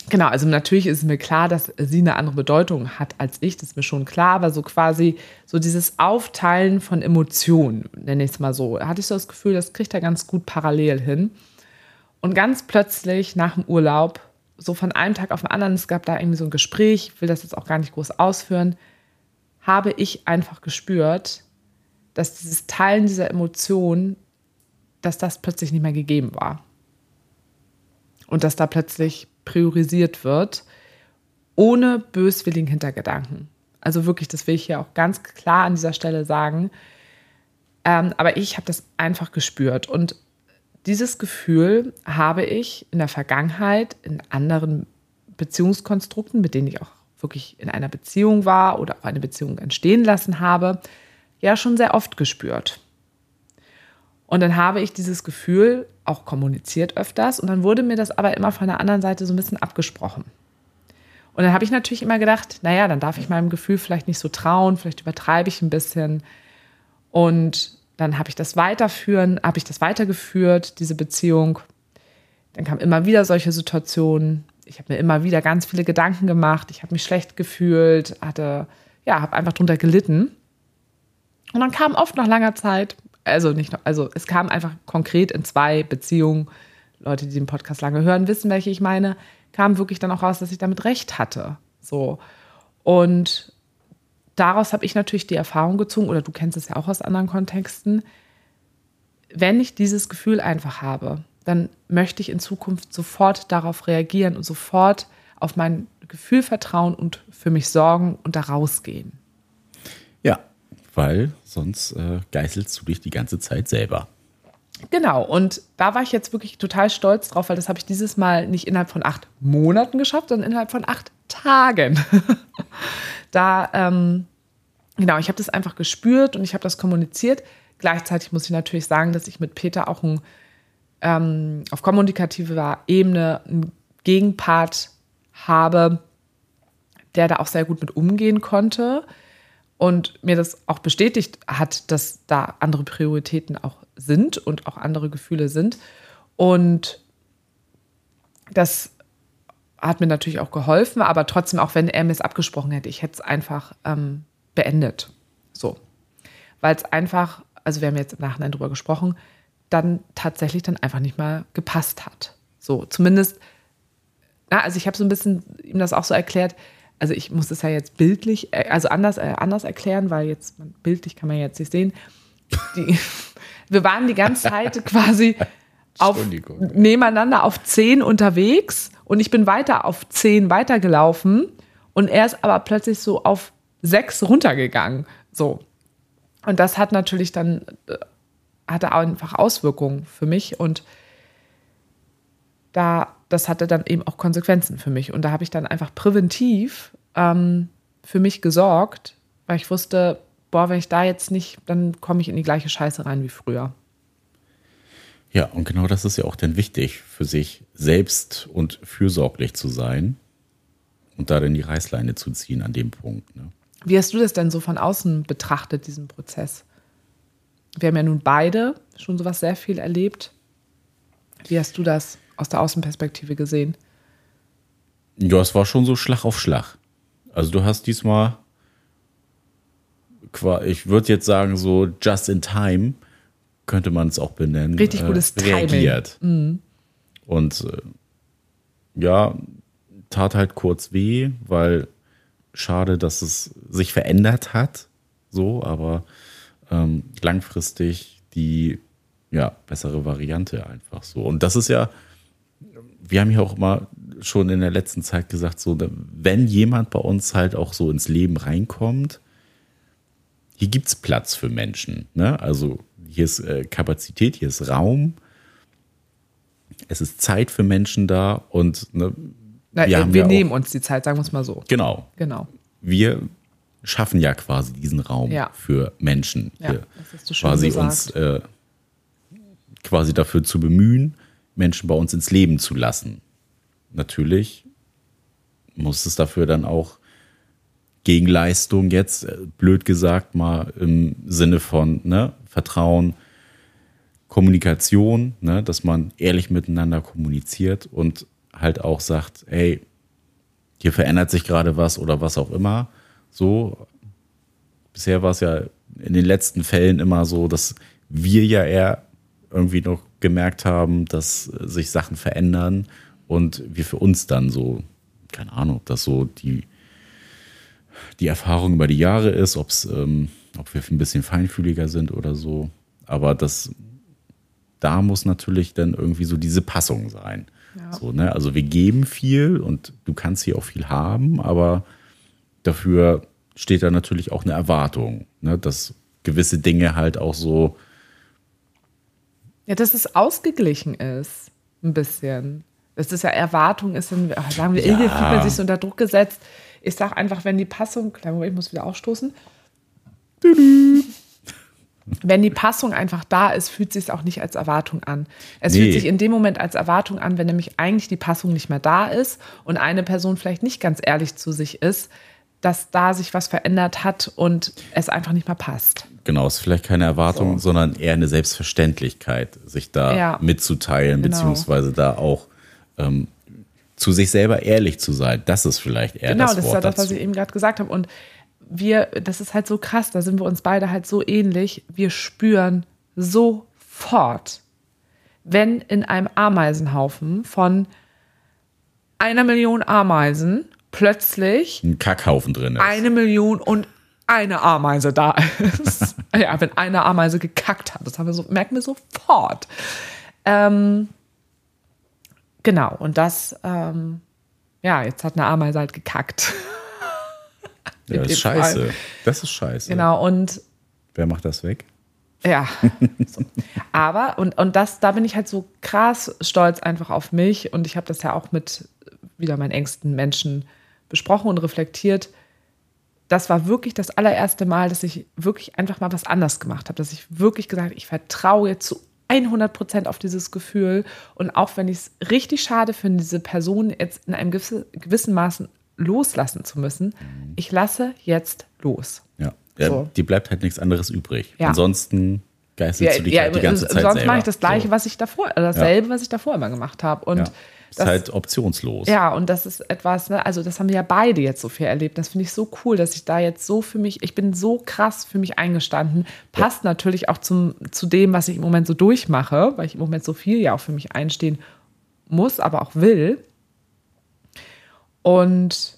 genau, also natürlich ist es mir klar, dass sie eine andere Bedeutung hat als ich, das ist mir schon klar, aber so quasi so dieses Aufteilen von Emotionen, nenne ich es mal so, hatte ich so das Gefühl, das kriegt er ganz gut parallel hin. Und ganz plötzlich nach dem Urlaub, so von einem Tag auf den anderen, es gab da irgendwie so ein Gespräch, ich will das jetzt auch gar nicht groß ausführen, habe ich einfach gespürt, dass dieses Teilen dieser Emotionen, dass das plötzlich nicht mehr gegeben war. Und dass da plötzlich priorisiert wird, ohne böswilligen Hintergedanken. Also wirklich, das will ich hier auch ganz klar an dieser Stelle sagen. Ähm, aber ich habe das einfach gespürt. Und dieses Gefühl habe ich in der Vergangenheit in anderen Beziehungskonstrukten, mit denen ich auch wirklich in einer Beziehung war oder auch eine Beziehung entstehen lassen habe, ja schon sehr oft gespürt. Und dann habe ich dieses Gefühl auch kommuniziert öfters und dann wurde mir das aber immer von der anderen Seite so ein bisschen abgesprochen. Und dann habe ich natürlich immer gedacht, naja, dann darf ich meinem Gefühl vielleicht nicht so trauen, vielleicht übertreibe ich ein bisschen. Und dann habe ich das weiterführen, habe ich das weitergeführt, diese Beziehung. Dann kamen immer wieder solche Situationen. Ich habe mir immer wieder ganz viele Gedanken gemacht. Ich habe mich schlecht gefühlt, hatte, ja, habe einfach drunter gelitten. Und dann kam oft nach langer Zeit, also nicht noch, also es kam einfach konkret in zwei Beziehungen, Leute, die den Podcast lange hören, wissen, welche ich meine, kam wirklich dann auch raus, dass ich damit recht hatte. So. Und daraus habe ich natürlich die Erfahrung gezogen, oder du kennst es ja auch aus anderen Kontexten, wenn ich dieses Gefühl einfach habe, dann möchte ich in Zukunft sofort darauf reagieren und sofort auf mein Gefühl vertrauen und für mich sorgen und da rausgehen. Ja, weil sonst äh, geißelst du dich die ganze Zeit selber. Genau, und da war ich jetzt wirklich total stolz drauf, weil das habe ich dieses Mal nicht innerhalb von acht Monaten geschafft, sondern innerhalb von acht Tagen. [LAUGHS] da, ähm, genau, ich habe das einfach gespürt und ich habe das kommuniziert. Gleichzeitig muss ich natürlich sagen, dass ich mit Peter auch ein, ähm, auf kommunikativer Ebene einen Gegenpart habe, der da auch sehr gut mit umgehen konnte und mir das auch bestätigt hat, dass da andere Prioritäten auch sind und auch andere Gefühle sind. Und das hat mir natürlich auch geholfen, aber trotzdem, auch wenn er mir es abgesprochen hätte, ich hätte es einfach ähm, beendet. So. Weil es einfach, also wir haben jetzt im Nachhinein drüber gesprochen, dann tatsächlich dann einfach nicht mal gepasst hat. So, zumindest, na, also ich habe so ein bisschen ihm das auch so erklärt, also ich muss es ja jetzt bildlich, äh, also anders, äh, anders erklären, weil jetzt bildlich kann man jetzt nicht sehen. Die, [LAUGHS] wir waren die ganze Zeit [LAUGHS] quasi auf, nebeneinander auf 10 unterwegs und ich bin weiter auf 10 weitergelaufen und er ist aber plötzlich so auf 6 runtergegangen. So. Und das hat natürlich dann, äh, hatte einfach Auswirkungen für mich und da, das hatte dann eben auch Konsequenzen für mich. Und da habe ich dann einfach präventiv ähm, für mich gesorgt, weil ich wusste, boah, wenn ich da jetzt nicht, dann komme ich in die gleiche Scheiße rein wie früher. Ja, und genau das ist ja auch dann wichtig, für sich selbst und fürsorglich zu sein und da dann die Reißleine zu ziehen an dem Punkt. Ne? Wie hast du das denn so von außen betrachtet, diesen Prozess? Wir haben ja nun beide schon sowas sehr viel erlebt. Wie hast du das aus der Außenperspektive gesehen? Ja, es war schon so Schlag auf Schlag. Also du hast diesmal, ich würde jetzt sagen, so just in time könnte man es auch benennen. Richtig gutes äh, reagiert. Mhm. Und äh, ja, tat halt kurz weh, weil schade, dass es sich verändert hat. So, aber ähm, langfristig die ja, bessere Variante einfach so. Und das ist ja, wir haben ja auch immer schon in der letzten Zeit gesagt, so, wenn jemand bei uns halt auch so ins Leben reinkommt, hier gibt es Platz für Menschen. Ne? Also hier ist äh, Kapazität, hier ist Raum, es ist Zeit für Menschen da und ne, Na, wir, äh, wir nehmen auch, uns die Zeit, sagen wir es mal so. Genau. Genau. Wir schaffen ja quasi diesen Raum ja. für Menschen. Ja, hier das hast du schon quasi gesagt. uns äh, quasi dafür zu bemühen, Menschen bei uns ins Leben zu lassen. Natürlich muss es dafür dann auch Gegenleistung jetzt, äh, blöd gesagt, mal im Sinne von ne, Vertrauen, Kommunikation, ne, dass man ehrlich miteinander kommuniziert und halt auch sagt, hey, hier verändert sich gerade was oder was auch immer. So, bisher war es ja in den letzten Fällen immer so, dass wir ja eher irgendwie noch gemerkt haben, dass sich Sachen verändern und wir für uns dann so, keine Ahnung, ob das so die, die Erfahrung über die Jahre ist, ob's, ähm, ob wir ein bisschen feinfühliger sind oder so. Aber das, da muss natürlich dann irgendwie so diese Passung sein. Ja. So, ne? Also wir geben viel und du kannst hier auch viel haben, aber dafür steht da natürlich auch eine Erwartung, ne? dass gewisse Dinge halt auch so ja, dass es ausgeglichen ist. Ein bisschen. Das ist ja Erwartung, ist dann, sagen wir, ja. irgendwie fühlt man sich so unter Druck gesetzt. Ich sage einfach, wenn die Passung, kleinen Moment, ich muss wieder aufstoßen. Wenn die Passung einfach da ist, fühlt es sich auch nicht als Erwartung an. Es nee. fühlt sich in dem Moment als Erwartung an, wenn nämlich eigentlich die Passung nicht mehr da ist und eine Person vielleicht nicht ganz ehrlich zu sich ist, dass da sich was verändert hat und es einfach nicht mehr passt. Genau, es ist vielleicht keine Erwartung, so. sondern eher eine Selbstverständlichkeit, sich da ja, mitzuteilen, genau. beziehungsweise da auch ähm, zu sich selber ehrlich zu sein. Das ist vielleicht eher genau, das Genau, das ist ja das, was ich eben gerade gesagt habe. Und wir, das ist halt so krass, da sind wir uns beide halt so ähnlich. Wir spüren sofort, wenn in einem Ameisenhaufen von einer Million Ameisen plötzlich ein Kackhaufen drin ist. Eine Million und eine Ameise da ist. [LAUGHS] ja, wenn eine Ameise gekackt hat. Das haben wir so, merken wir sofort. Ähm, genau, und das, ähm, ja, jetzt hat eine Ameise halt gekackt. Ja, das ist scheiße. Das ist scheiße. Genau, und. Wer macht das weg? Ja. [LAUGHS] so. Aber, und, und das, da bin ich halt so krass stolz einfach auf mich. Und ich habe das ja auch mit wieder meinen engsten Menschen besprochen und reflektiert. Das war wirklich das allererste Mal, dass ich wirklich einfach mal was anders gemacht habe. Dass ich wirklich gesagt habe, ich vertraue jetzt zu 100 Prozent auf dieses Gefühl. Und auch wenn ich es richtig schade finde, diese Person jetzt in einem gewissen Maßen loslassen zu müssen, mhm. ich lasse jetzt los. Ja. Ja, so. Die bleibt halt nichts anderes übrig. Ja. Ansonsten geißelst ja, du dich ja, halt die ganze Zeit Sonst mache ich das Gleiche, so. was ich davor, äh, dasselbe, was ich davor immer gemacht habe. Und das ist halt optionslos. Ja, und das ist etwas, ne, also das haben wir ja beide jetzt so viel erlebt. Das finde ich so cool, dass ich da jetzt so für mich, ich bin so krass für mich eingestanden. Passt ja. natürlich auch zum, zu dem, was ich im Moment so durchmache, weil ich im Moment so viel ja auch für mich einstehen muss, aber auch will. Und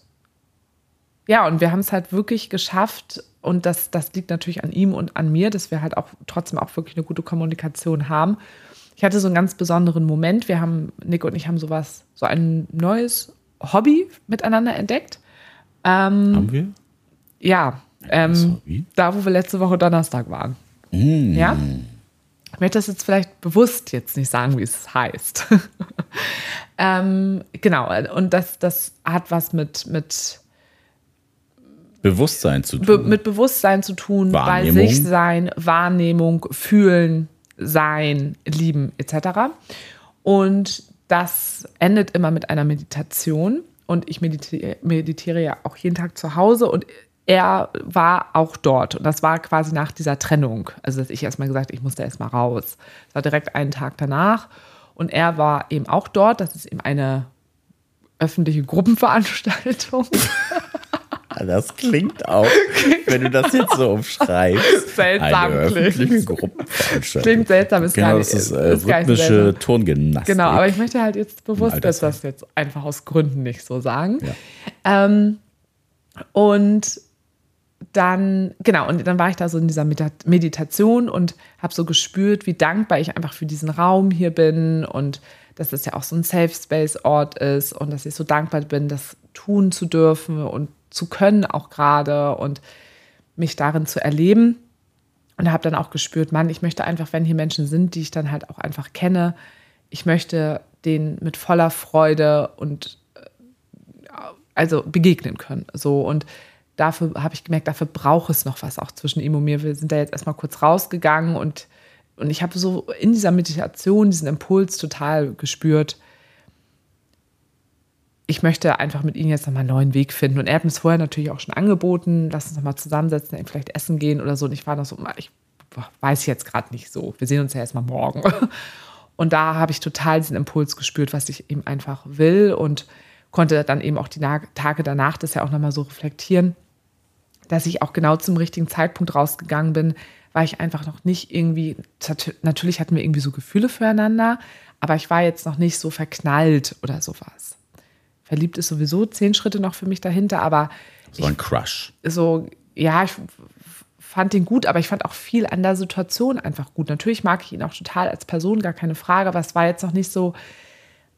ja, und wir haben es halt wirklich geschafft, und das, das liegt natürlich an ihm und an mir, dass wir halt auch trotzdem auch wirklich eine gute Kommunikation haben. Ich hatte so einen ganz besonderen Moment. Wir haben, Nick und ich haben sowas, so ein neues Hobby miteinander entdeckt. Ähm, haben wir? Ja, ähm, da wo wir letzte Woche Donnerstag waren. Mm. Ja? Ich möchte das jetzt vielleicht bewusst jetzt nicht sagen, wie es heißt. [LAUGHS] ähm, genau, und das, das hat was mit, mit Bewusstsein zu tun. Be mit Bewusstsein zu tun, bei sich sein, Wahrnehmung, fühlen, sein, lieben etc. Und das endet immer mit einer Meditation. Und ich meditiere, meditiere ja auch jeden Tag zu Hause und er war auch dort. Und das war quasi nach dieser Trennung. Also, dass ich erstmal gesagt ich musste erstmal raus. Das war direkt einen Tag danach. Und er war eben auch dort. Das ist eben eine öffentliche Gruppenveranstaltung. [LAUGHS] Das klingt auch, wenn du das jetzt so umschreibst. [LAUGHS] Seltsam eine klingt. Gruppenveranstaltung. Klingt seltsam, ist genau, gar nicht, das ist, äh, ist rhythmische Tongymnastik. Genau, aber ich möchte halt jetzt bewusst, dass das jetzt einfach aus Gründen nicht so sagen. Ja. Ähm, und dann, genau, und dann war ich da so in dieser Meditation und habe so gespürt, wie dankbar ich einfach für diesen Raum hier bin und dass es ja auch so ein Safe Space Ort ist und dass ich so dankbar bin, das tun zu dürfen und zu können, auch gerade und mich darin zu erleben. Und habe dann auch gespürt, Mann, ich möchte einfach, wenn hier Menschen sind, die ich dann halt auch einfach kenne, ich möchte denen mit voller Freude und äh, also begegnen können. So und dafür habe ich gemerkt, dafür braucht es noch was auch zwischen ihm und mir. Wir sind da jetzt erstmal kurz rausgegangen und, und ich habe so in dieser Meditation diesen Impuls total gespürt, ich möchte einfach mit ihnen jetzt nochmal einen neuen Weg finden. Und er hat mir es vorher natürlich auch schon angeboten, lass uns nochmal zusammensetzen, vielleicht essen gehen oder so. Und ich war noch so, ich weiß jetzt gerade nicht so. Wir sehen uns ja erstmal morgen. [LAUGHS] Und da habe ich total diesen Impuls gespürt, was ich eben einfach will und konnte dann eben auch die Tage danach das ja auch nochmal so reflektieren, dass ich auch genau zum richtigen Zeitpunkt rausgegangen bin, weil ich einfach noch nicht irgendwie, natürlich hatten wir irgendwie so Gefühle füreinander, aber ich war jetzt noch nicht so verknallt oder sowas verliebt ist sowieso zehn Schritte noch für mich dahinter, aber. So ein Crush. So, ja, ich fand ihn gut, aber ich fand auch viel an der Situation einfach gut. Natürlich mag ich ihn auch total als Person, gar keine Frage, aber es war jetzt noch nicht so,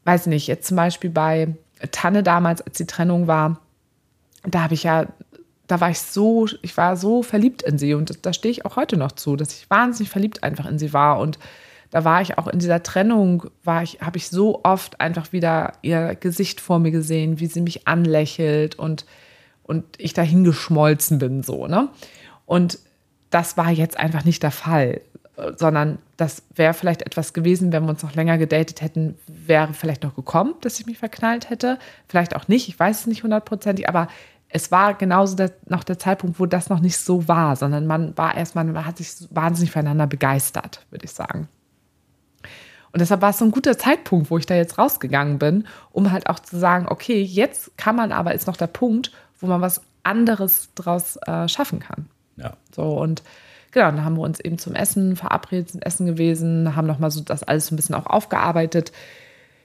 weiß nicht, jetzt zum Beispiel bei Tanne damals, als die Trennung war, da habe ich ja, da war ich so, ich war so verliebt in sie und da stehe ich auch heute noch zu, dass ich wahnsinnig verliebt einfach in sie war und da war ich auch in dieser Trennung, war ich, habe ich so oft einfach wieder ihr Gesicht vor mir gesehen, wie sie mich anlächelt und, und ich dahin geschmolzen bin, so, ne? Und das war jetzt einfach nicht der Fall, sondern das wäre vielleicht etwas gewesen, wenn wir uns noch länger gedatet hätten, wäre vielleicht noch gekommen, dass ich mich verknallt hätte. Vielleicht auch nicht, ich weiß es nicht hundertprozentig, aber es war genauso der, noch der Zeitpunkt, wo das noch nicht so war, sondern man war erstmal, man hat sich wahnsinnig füreinander begeistert, würde ich sagen. Und deshalb war es so ein guter Zeitpunkt, wo ich da jetzt rausgegangen bin, um halt auch zu sagen, okay, jetzt kann man aber, ist noch der Punkt, wo man was anderes draus äh, schaffen kann. Ja. So und genau, dann haben wir uns eben zum Essen verabredet, sind Essen gewesen, haben nochmal so das alles so ein bisschen auch aufgearbeitet.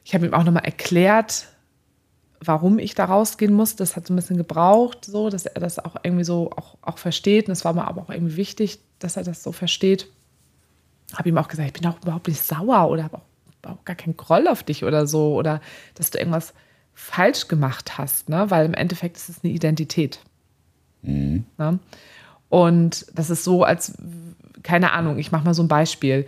Ich habe ihm auch nochmal erklärt, warum ich da rausgehen muss. Das hat so ein bisschen gebraucht, so, dass er das auch irgendwie so auch, auch versteht. Und es war mir aber auch irgendwie wichtig, dass er das so versteht. Habe ihm auch gesagt, ich bin auch überhaupt nicht sauer oder habe auch, auch gar keinen Groll auf dich oder so oder dass du irgendwas falsch gemacht hast, ne? weil im Endeffekt ist es eine Identität. Mhm. Ne? Und das ist so, als, keine Ahnung, ich mache mal so ein Beispiel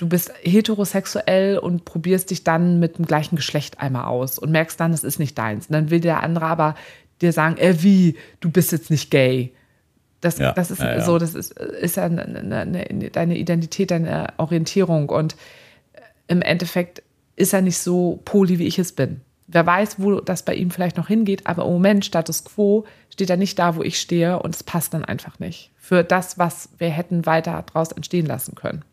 du bist heterosexuell und probierst dich dann mit dem gleichen Geschlecht einmal aus und merkst dann, es ist nicht deins. Und dann will der andere aber dir sagen, äh, wie, du bist jetzt nicht gay. Das, ja, das ist ja, so, das ist, ist ja eine, eine, deine Identität, deine Orientierung. Und im Endeffekt ist er nicht so poli, wie ich es bin. Wer weiß, wo das bei ihm vielleicht noch hingeht, aber im Moment, Status quo, steht er nicht da, wo ich stehe und es passt dann einfach nicht. Für das, was wir hätten weiter daraus entstehen lassen können.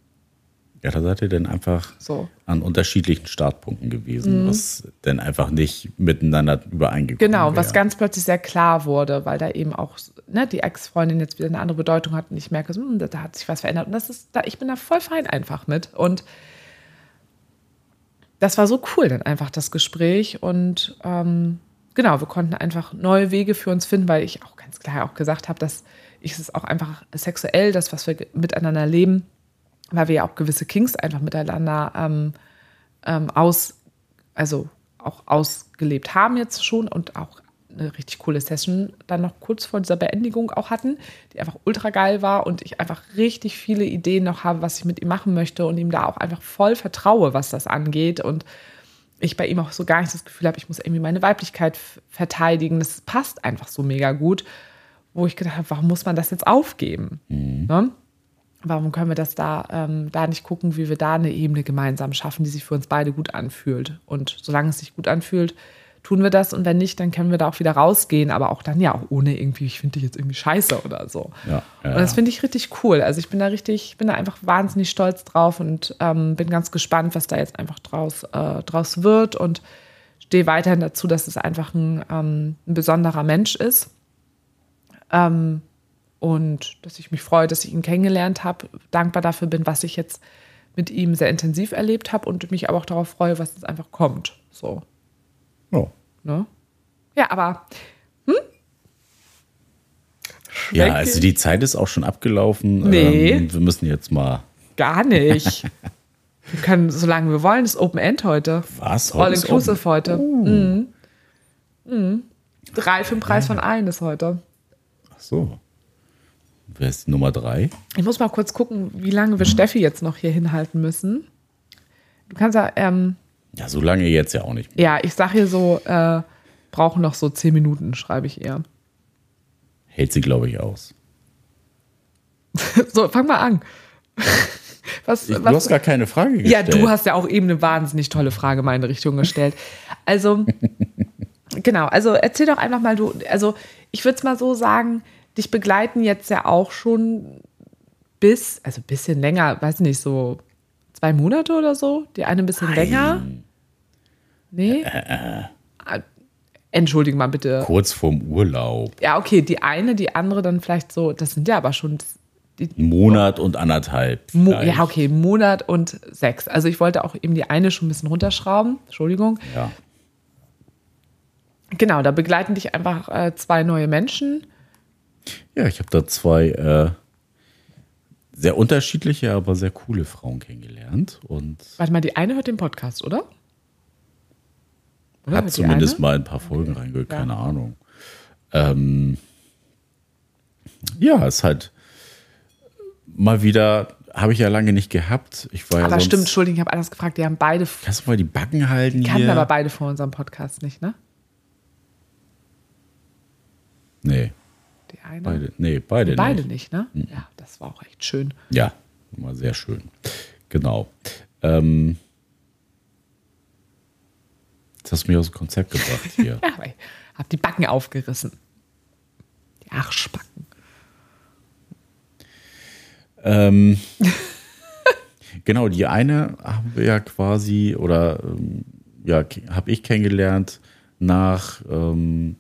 Ja, da seid ihr denn einfach so. an unterschiedlichen Startpunkten gewesen, mhm. was denn einfach nicht miteinander übereingekommen Genau, wär. was ganz plötzlich sehr klar wurde, weil da eben auch ne, die Ex-Freundin jetzt wieder eine andere Bedeutung hat und ich merke, hm, da hat sich was verändert. Und das ist, da, ich bin da voll fein einfach mit. Und das war so cool dann einfach das Gespräch und ähm, genau, wir konnten einfach neue Wege für uns finden, weil ich auch ganz klar auch gesagt habe, dass ich es auch einfach sexuell, das, was wir miteinander leben, weil wir ja auch gewisse Kings einfach miteinander ähm, ähm, aus, also auch ausgelebt haben jetzt schon und auch eine richtig coole Session dann noch kurz vor dieser Beendigung auch hatten, die einfach ultra geil war und ich einfach richtig viele Ideen noch habe, was ich mit ihm machen möchte und ihm da auch einfach voll vertraue, was das angeht und ich bei ihm auch so gar nicht das Gefühl habe, ich muss irgendwie meine Weiblichkeit verteidigen. Das passt einfach so mega gut, wo ich gedacht habe, warum muss man das jetzt aufgeben? Mhm. Ne? Warum können wir das da, ähm, da nicht gucken, wie wir da eine Ebene gemeinsam schaffen, die sich für uns beide gut anfühlt. Und solange es sich gut anfühlt, tun wir das und wenn nicht, dann können wir da auch wieder rausgehen, aber auch dann ja auch ohne irgendwie, ich finde dich jetzt irgendwie scheiße oder so. Ja, ja. Und das finde ich richtig cool. Also ich bin da richtig, bin da einfach wahnsinnig stolz drauf und ähm, bin ganz gespannt, was da jetzt einfach draus, äh, draus wird und stehe weiterhin dazu, dass es einfach ein, ähm, ein besonderer Mensch ist. Ähm, und dass ich mich freue, dass ich ihn kennengelernt habe, dankbar dafür bin, was ich jetzt mit ihm sehr intensiv erlebt habe und mich aber auch darauf freue, was jetzt einfach kommt. So. Oh. Ne? Ja, aber. Hm? Ja, also die Zeit ist auch schon abgelaufen. Nee. Ähm, wir müssen jetzt mal. Gar nicht. wir können, solange wir wollen, das Open End heute. Was? Heute All inclusive heute. Uh. Mhm. Mhm. Drei für den Preis von allen ist heute. Ach so. Wer ist die Nummer drei? Ich muss mal kurz gucken, wie lange wir Steffi jetzt noch hier hinhalten müssen. Du kannst ja. Ähm, ja, so lange jetzt ja auch nicht. Mehr. Ja, ich sage hier so, äh, brauchen noch so zehn Minuten, schreibe ich eher. Hält sie, glaube ich, aus. [LAUGHS] so, fang mal an. [LAUGHS] Was, ich, was, du hast gar keine Frage gestellt. Ja, du hast ja auch eben eine wahnsinnig tolle Frage in meine Richtung gestellt. Also, [LAUGHS] genau, also erzähl doch einfach mal, du, also ich würde es mal so sagen, dich begleiten jetzt ja auch schon bis, also ein bisschen länger, weiß nicht, so zwei Monate oder so. Die eine ein bisschen Nein. länger. Nee? Äh, äh. Entschuldige mal bitte. Kurz vorm Urlaub. Ja, okay, die eine, die andere dann vielleicht so, das sind ja aber schon. Monat und anderthalb. Mo ja, okay, Monat und sechs. Also ich wollte auch eben die eine schon ein bisschen runterschrauben. Entschuldigung. Ja. Genau, da begleiten dich einfach äh, zwei neue Menschen ja, ich habe da zwei äh, sehr unterschiedliche, aber sehr coole Frauen kennengelernt. Und Warte mal, die eine hört den Podcast, oder? oder hat zumindest mal ein paar Folgen okay. reingehört, keine ja. Ahnung. Ähm, ja, ist halt mal wieder, habe ich ja lange nicht gehabt. Ich war aber ja stimmt, Entschuldigung, ich habe alles gefragt. Die haben beide. Kannst du mal die Backen halten? Die kannten aber beide vor unserem Podcast nicht, ne? Nee. Eine? Beide, nee, beide, beide nicht. nicht ne? Mhm. Ja, das war auch echt schön. Ja, war sehr schön. Genau. Ähm, jetzt hast du mich aus dem Konzept gebracht hier. [LAUGHS] ja, ich hab die Backen aufgerissen. Die Arschbacken. Ähm, [LAUGHS] genau, die eine haben wir ja quasi, oder ähm, ja, habe ich kennengelernt nach ähm,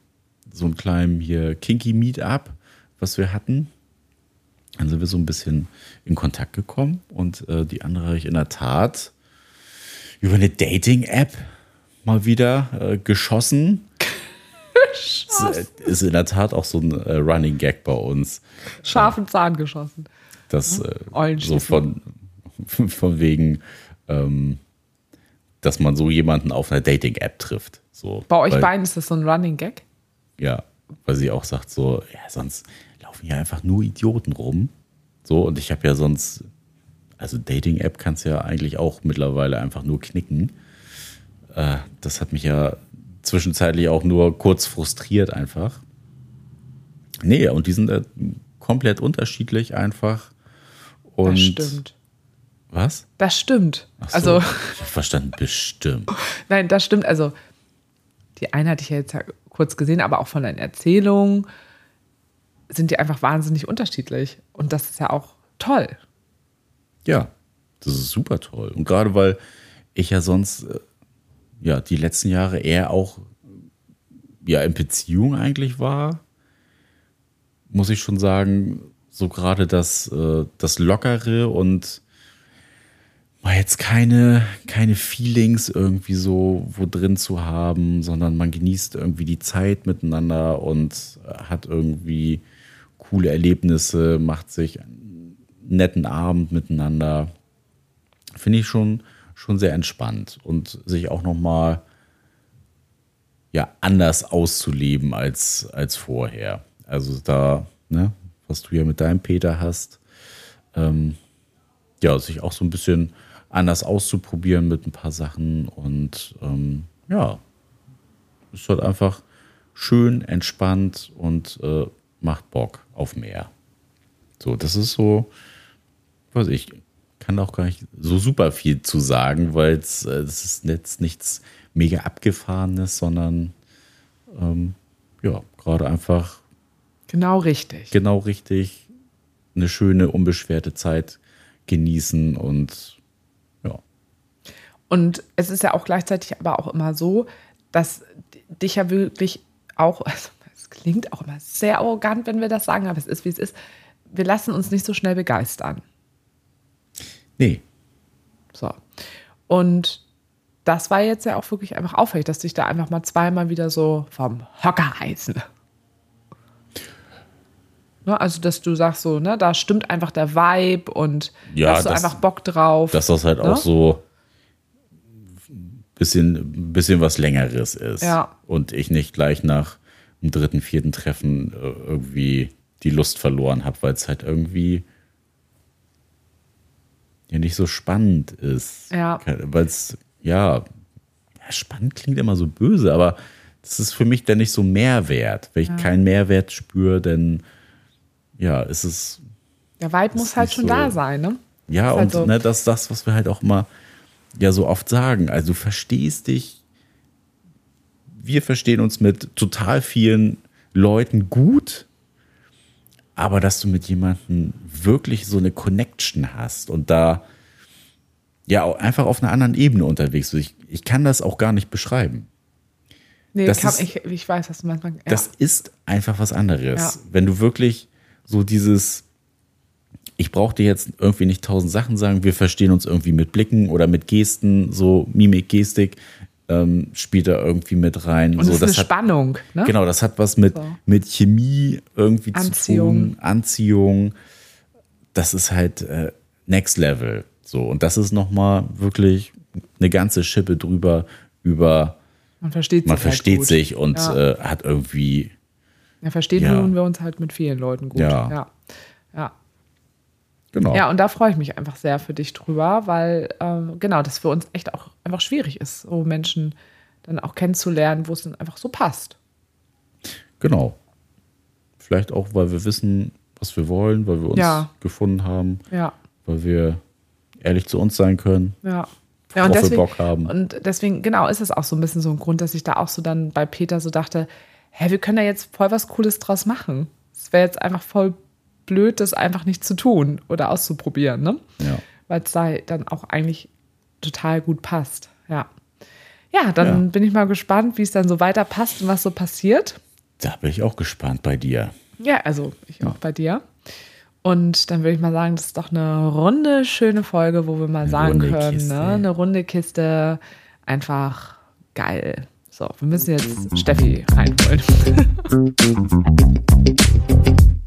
so einem kleinen hier Kinky Meetup, was wir hatten. Dann sind wir so ein bisschen in Kontakt gekommen und äh, die andere habe ich in der Tat über eine Dating-App mal wieder äh, geschossen. Geschossen. Ist in der Tat auch so ein äh, Running Gag bei uns. Scharfen Zahn geschossen. Das äh, Eulenschießen. so von, [LAUGHS] von wegen, ähm, dass man so jemanden auf einer Dating-App trifft. So, Bei euch weil, beiden ist das so ein Running Gag? Ja, weil sie auch sagt so, ja, sonst laufen hier einfach nur Idioten rum. So, und ich habe ja sonst, also Dating-App kannst ja eigentlich auch mittlerweile einfach nur knicken. Äh, das hat mich ja zwischenzeitlich auch nur kurz frustriert einfach. Nee, und die sind äh, komplett unterschiedlich einfach. Und Das stimmt. Was? Das stimmt. So, Also, ich habe verstanden, bestimmt. [LAUGHS] nein, das stimmt. Also, die eine hatte ich ja jetzt kurz gesehen, aber auch von deinen Erzählungen sind die einfach wahnsinnig unterschiedlich. Und das ist ja auch toll. Ja, das ist super toll. Und gerade weil ich ja sonst, äh, ja, die letzten Jahre eher auch, ja, in Beziehung eigentlich war, muss ich schon sagen, so gerade das, äh, das Lockere und mal jetzt keine, keine Feelings irgendwie so wo drin zu haben, sondern man genießt irgendwie die Zeit miteinander und hat irgendwie coole Erlebnisse, macht sich einen netten Abend miteinander. Finde ich schon, schon sehr entspannt und sich auch nochmal ja, anders auszuleben als, als vorher. Also da, ne, was du ja mit deinem Peter hast, ähm, ja, sich auch so ein bisschen anders auszuprobieren mit ein paar Sachen und ähm, ja, ist halt einfach schön, entspannt und äh, macht Bock auf mehr. So, das ist so, weiß ich, kann auch gar nicht so super viel zu sagen, weil es äh, es ist jetzt nichts mega abgefahrenes, sondern ähm, ja, gerade einfach Genau richtig. genau richtig eine schöne, unbeschwerte Zeit genießen und ja. Und es ist ja auch gleichzeitig aber auch immer so, dass dich ja wirklich auch, [LAUGHS] also klingt auch immer sehr arrogant, wenn wir das sagen, aber es ist, wie es ist. Wir lassen uns nicht so schnell begeistern. Nee, So. Und das war jetzt ja auch wirklich einfach auffällig, dass dich da einfach mal zweimal wieder so vom Hocker reißen. Ne, also, dass du sagst so, ne, da stimmt einfach der Vibe und Ja, hast du das- einfach Bock drauf. dass das halt Ne? auch so bisschen, bisschen was Längeres ist. Ja. Und ich nicht gleich nach dem dritten, vierten Treffen äh, irgendwie die Lust verloren habe, weil es halt irgendwie ja nicht so spannend ist. Ja. Weil es, ja, ja, spannend klingt immer so böse, aber das ist für mich dann nicht so Mehrwert. Wenn ich keinen Mehrwert spüre, dann ja, ist es der Vibe muss halt schon so- da sein, ne? ja, Ist und halt so. ne, das ist das, was wir halt auch immer ja so oft sagen. Also du verstehst dich, wir verstehen uns mit total vielen Leuten gut, aber dass du mit jemandem wirklich so eine Connection hast und da ja auch einfach auf einer anderen Ebene unterwegs bist. Ich, ich kann das auch gar nicht beschreiben. Nee, Das kann, ist- ich, ich weiß, was du meinst. Ja. Das ist einfach was anderes. Ja. Wenn du wirklich so dieses, ich brauche dir jetzt irgendwie nicht tausend Sachen sagen, wir verstehen uns irgendwie mit Blicken oder mit Gesten, so Mimik, Gestik, ähm, spielt da irgendwie mit rein. und so, es ist eine hat, Spannung, ne? Genau, das hat was mit, So. mit Chemie irgendwie Anziehung. zu tun, Anziehung. Das ist halt äh, Next Level. So, und das ist nochmal wirklich eine ganze Schippe drüber über, Man versteht sich. man halt versteht gut. sich und Ja. äh, hat irgendwie Ja, verstehen Ja. wir uns halt mit vielen Leuten gut. Ja. Ja. Ja. Genau. Ja, und da freue ich mich einfach sehr für dich drüber, weil ähm, genau, das für uns echt auch einfach schwierig ist, so Menschen dann auch kennenzulernen, wo es dann einfach so passt. Genau. Vielleicht auch, weil wir wissen, was wir wollen, weil wir uns Ja. gefunden haben, Ja, weil wir ehrlich zu uns sein können, ja. Ja, und wir deswegen, Bock haben. und deswegen, genau, ist es auch so ein bisschen so ein Grund, dass ich da auch so dann bei Peter so dachte, hä, wir können da jetzt voll was Cooles draus machen. Es wäre jetzt einfach voll blöd, das einfach nicht zu tun oder auszuprobieren, ne? Ja. weil es da dann auch eigentlich total gut passt. Ja. Ja, dann Ja. bin ich mal gespannt, wie es dann so weiter passt und was so passiert. Da bin ich auch gespannt bei dir. Ja, also ich auch bei dir. Und dann würde ich mal sagen, das ist doch eine runde, schöne Folge, wo wir mal sagen runde können, Kiste. ne? eine runde Kiste, einfach geil. So, wir müssen jetzt Steffi reinholen. [LAUGHS]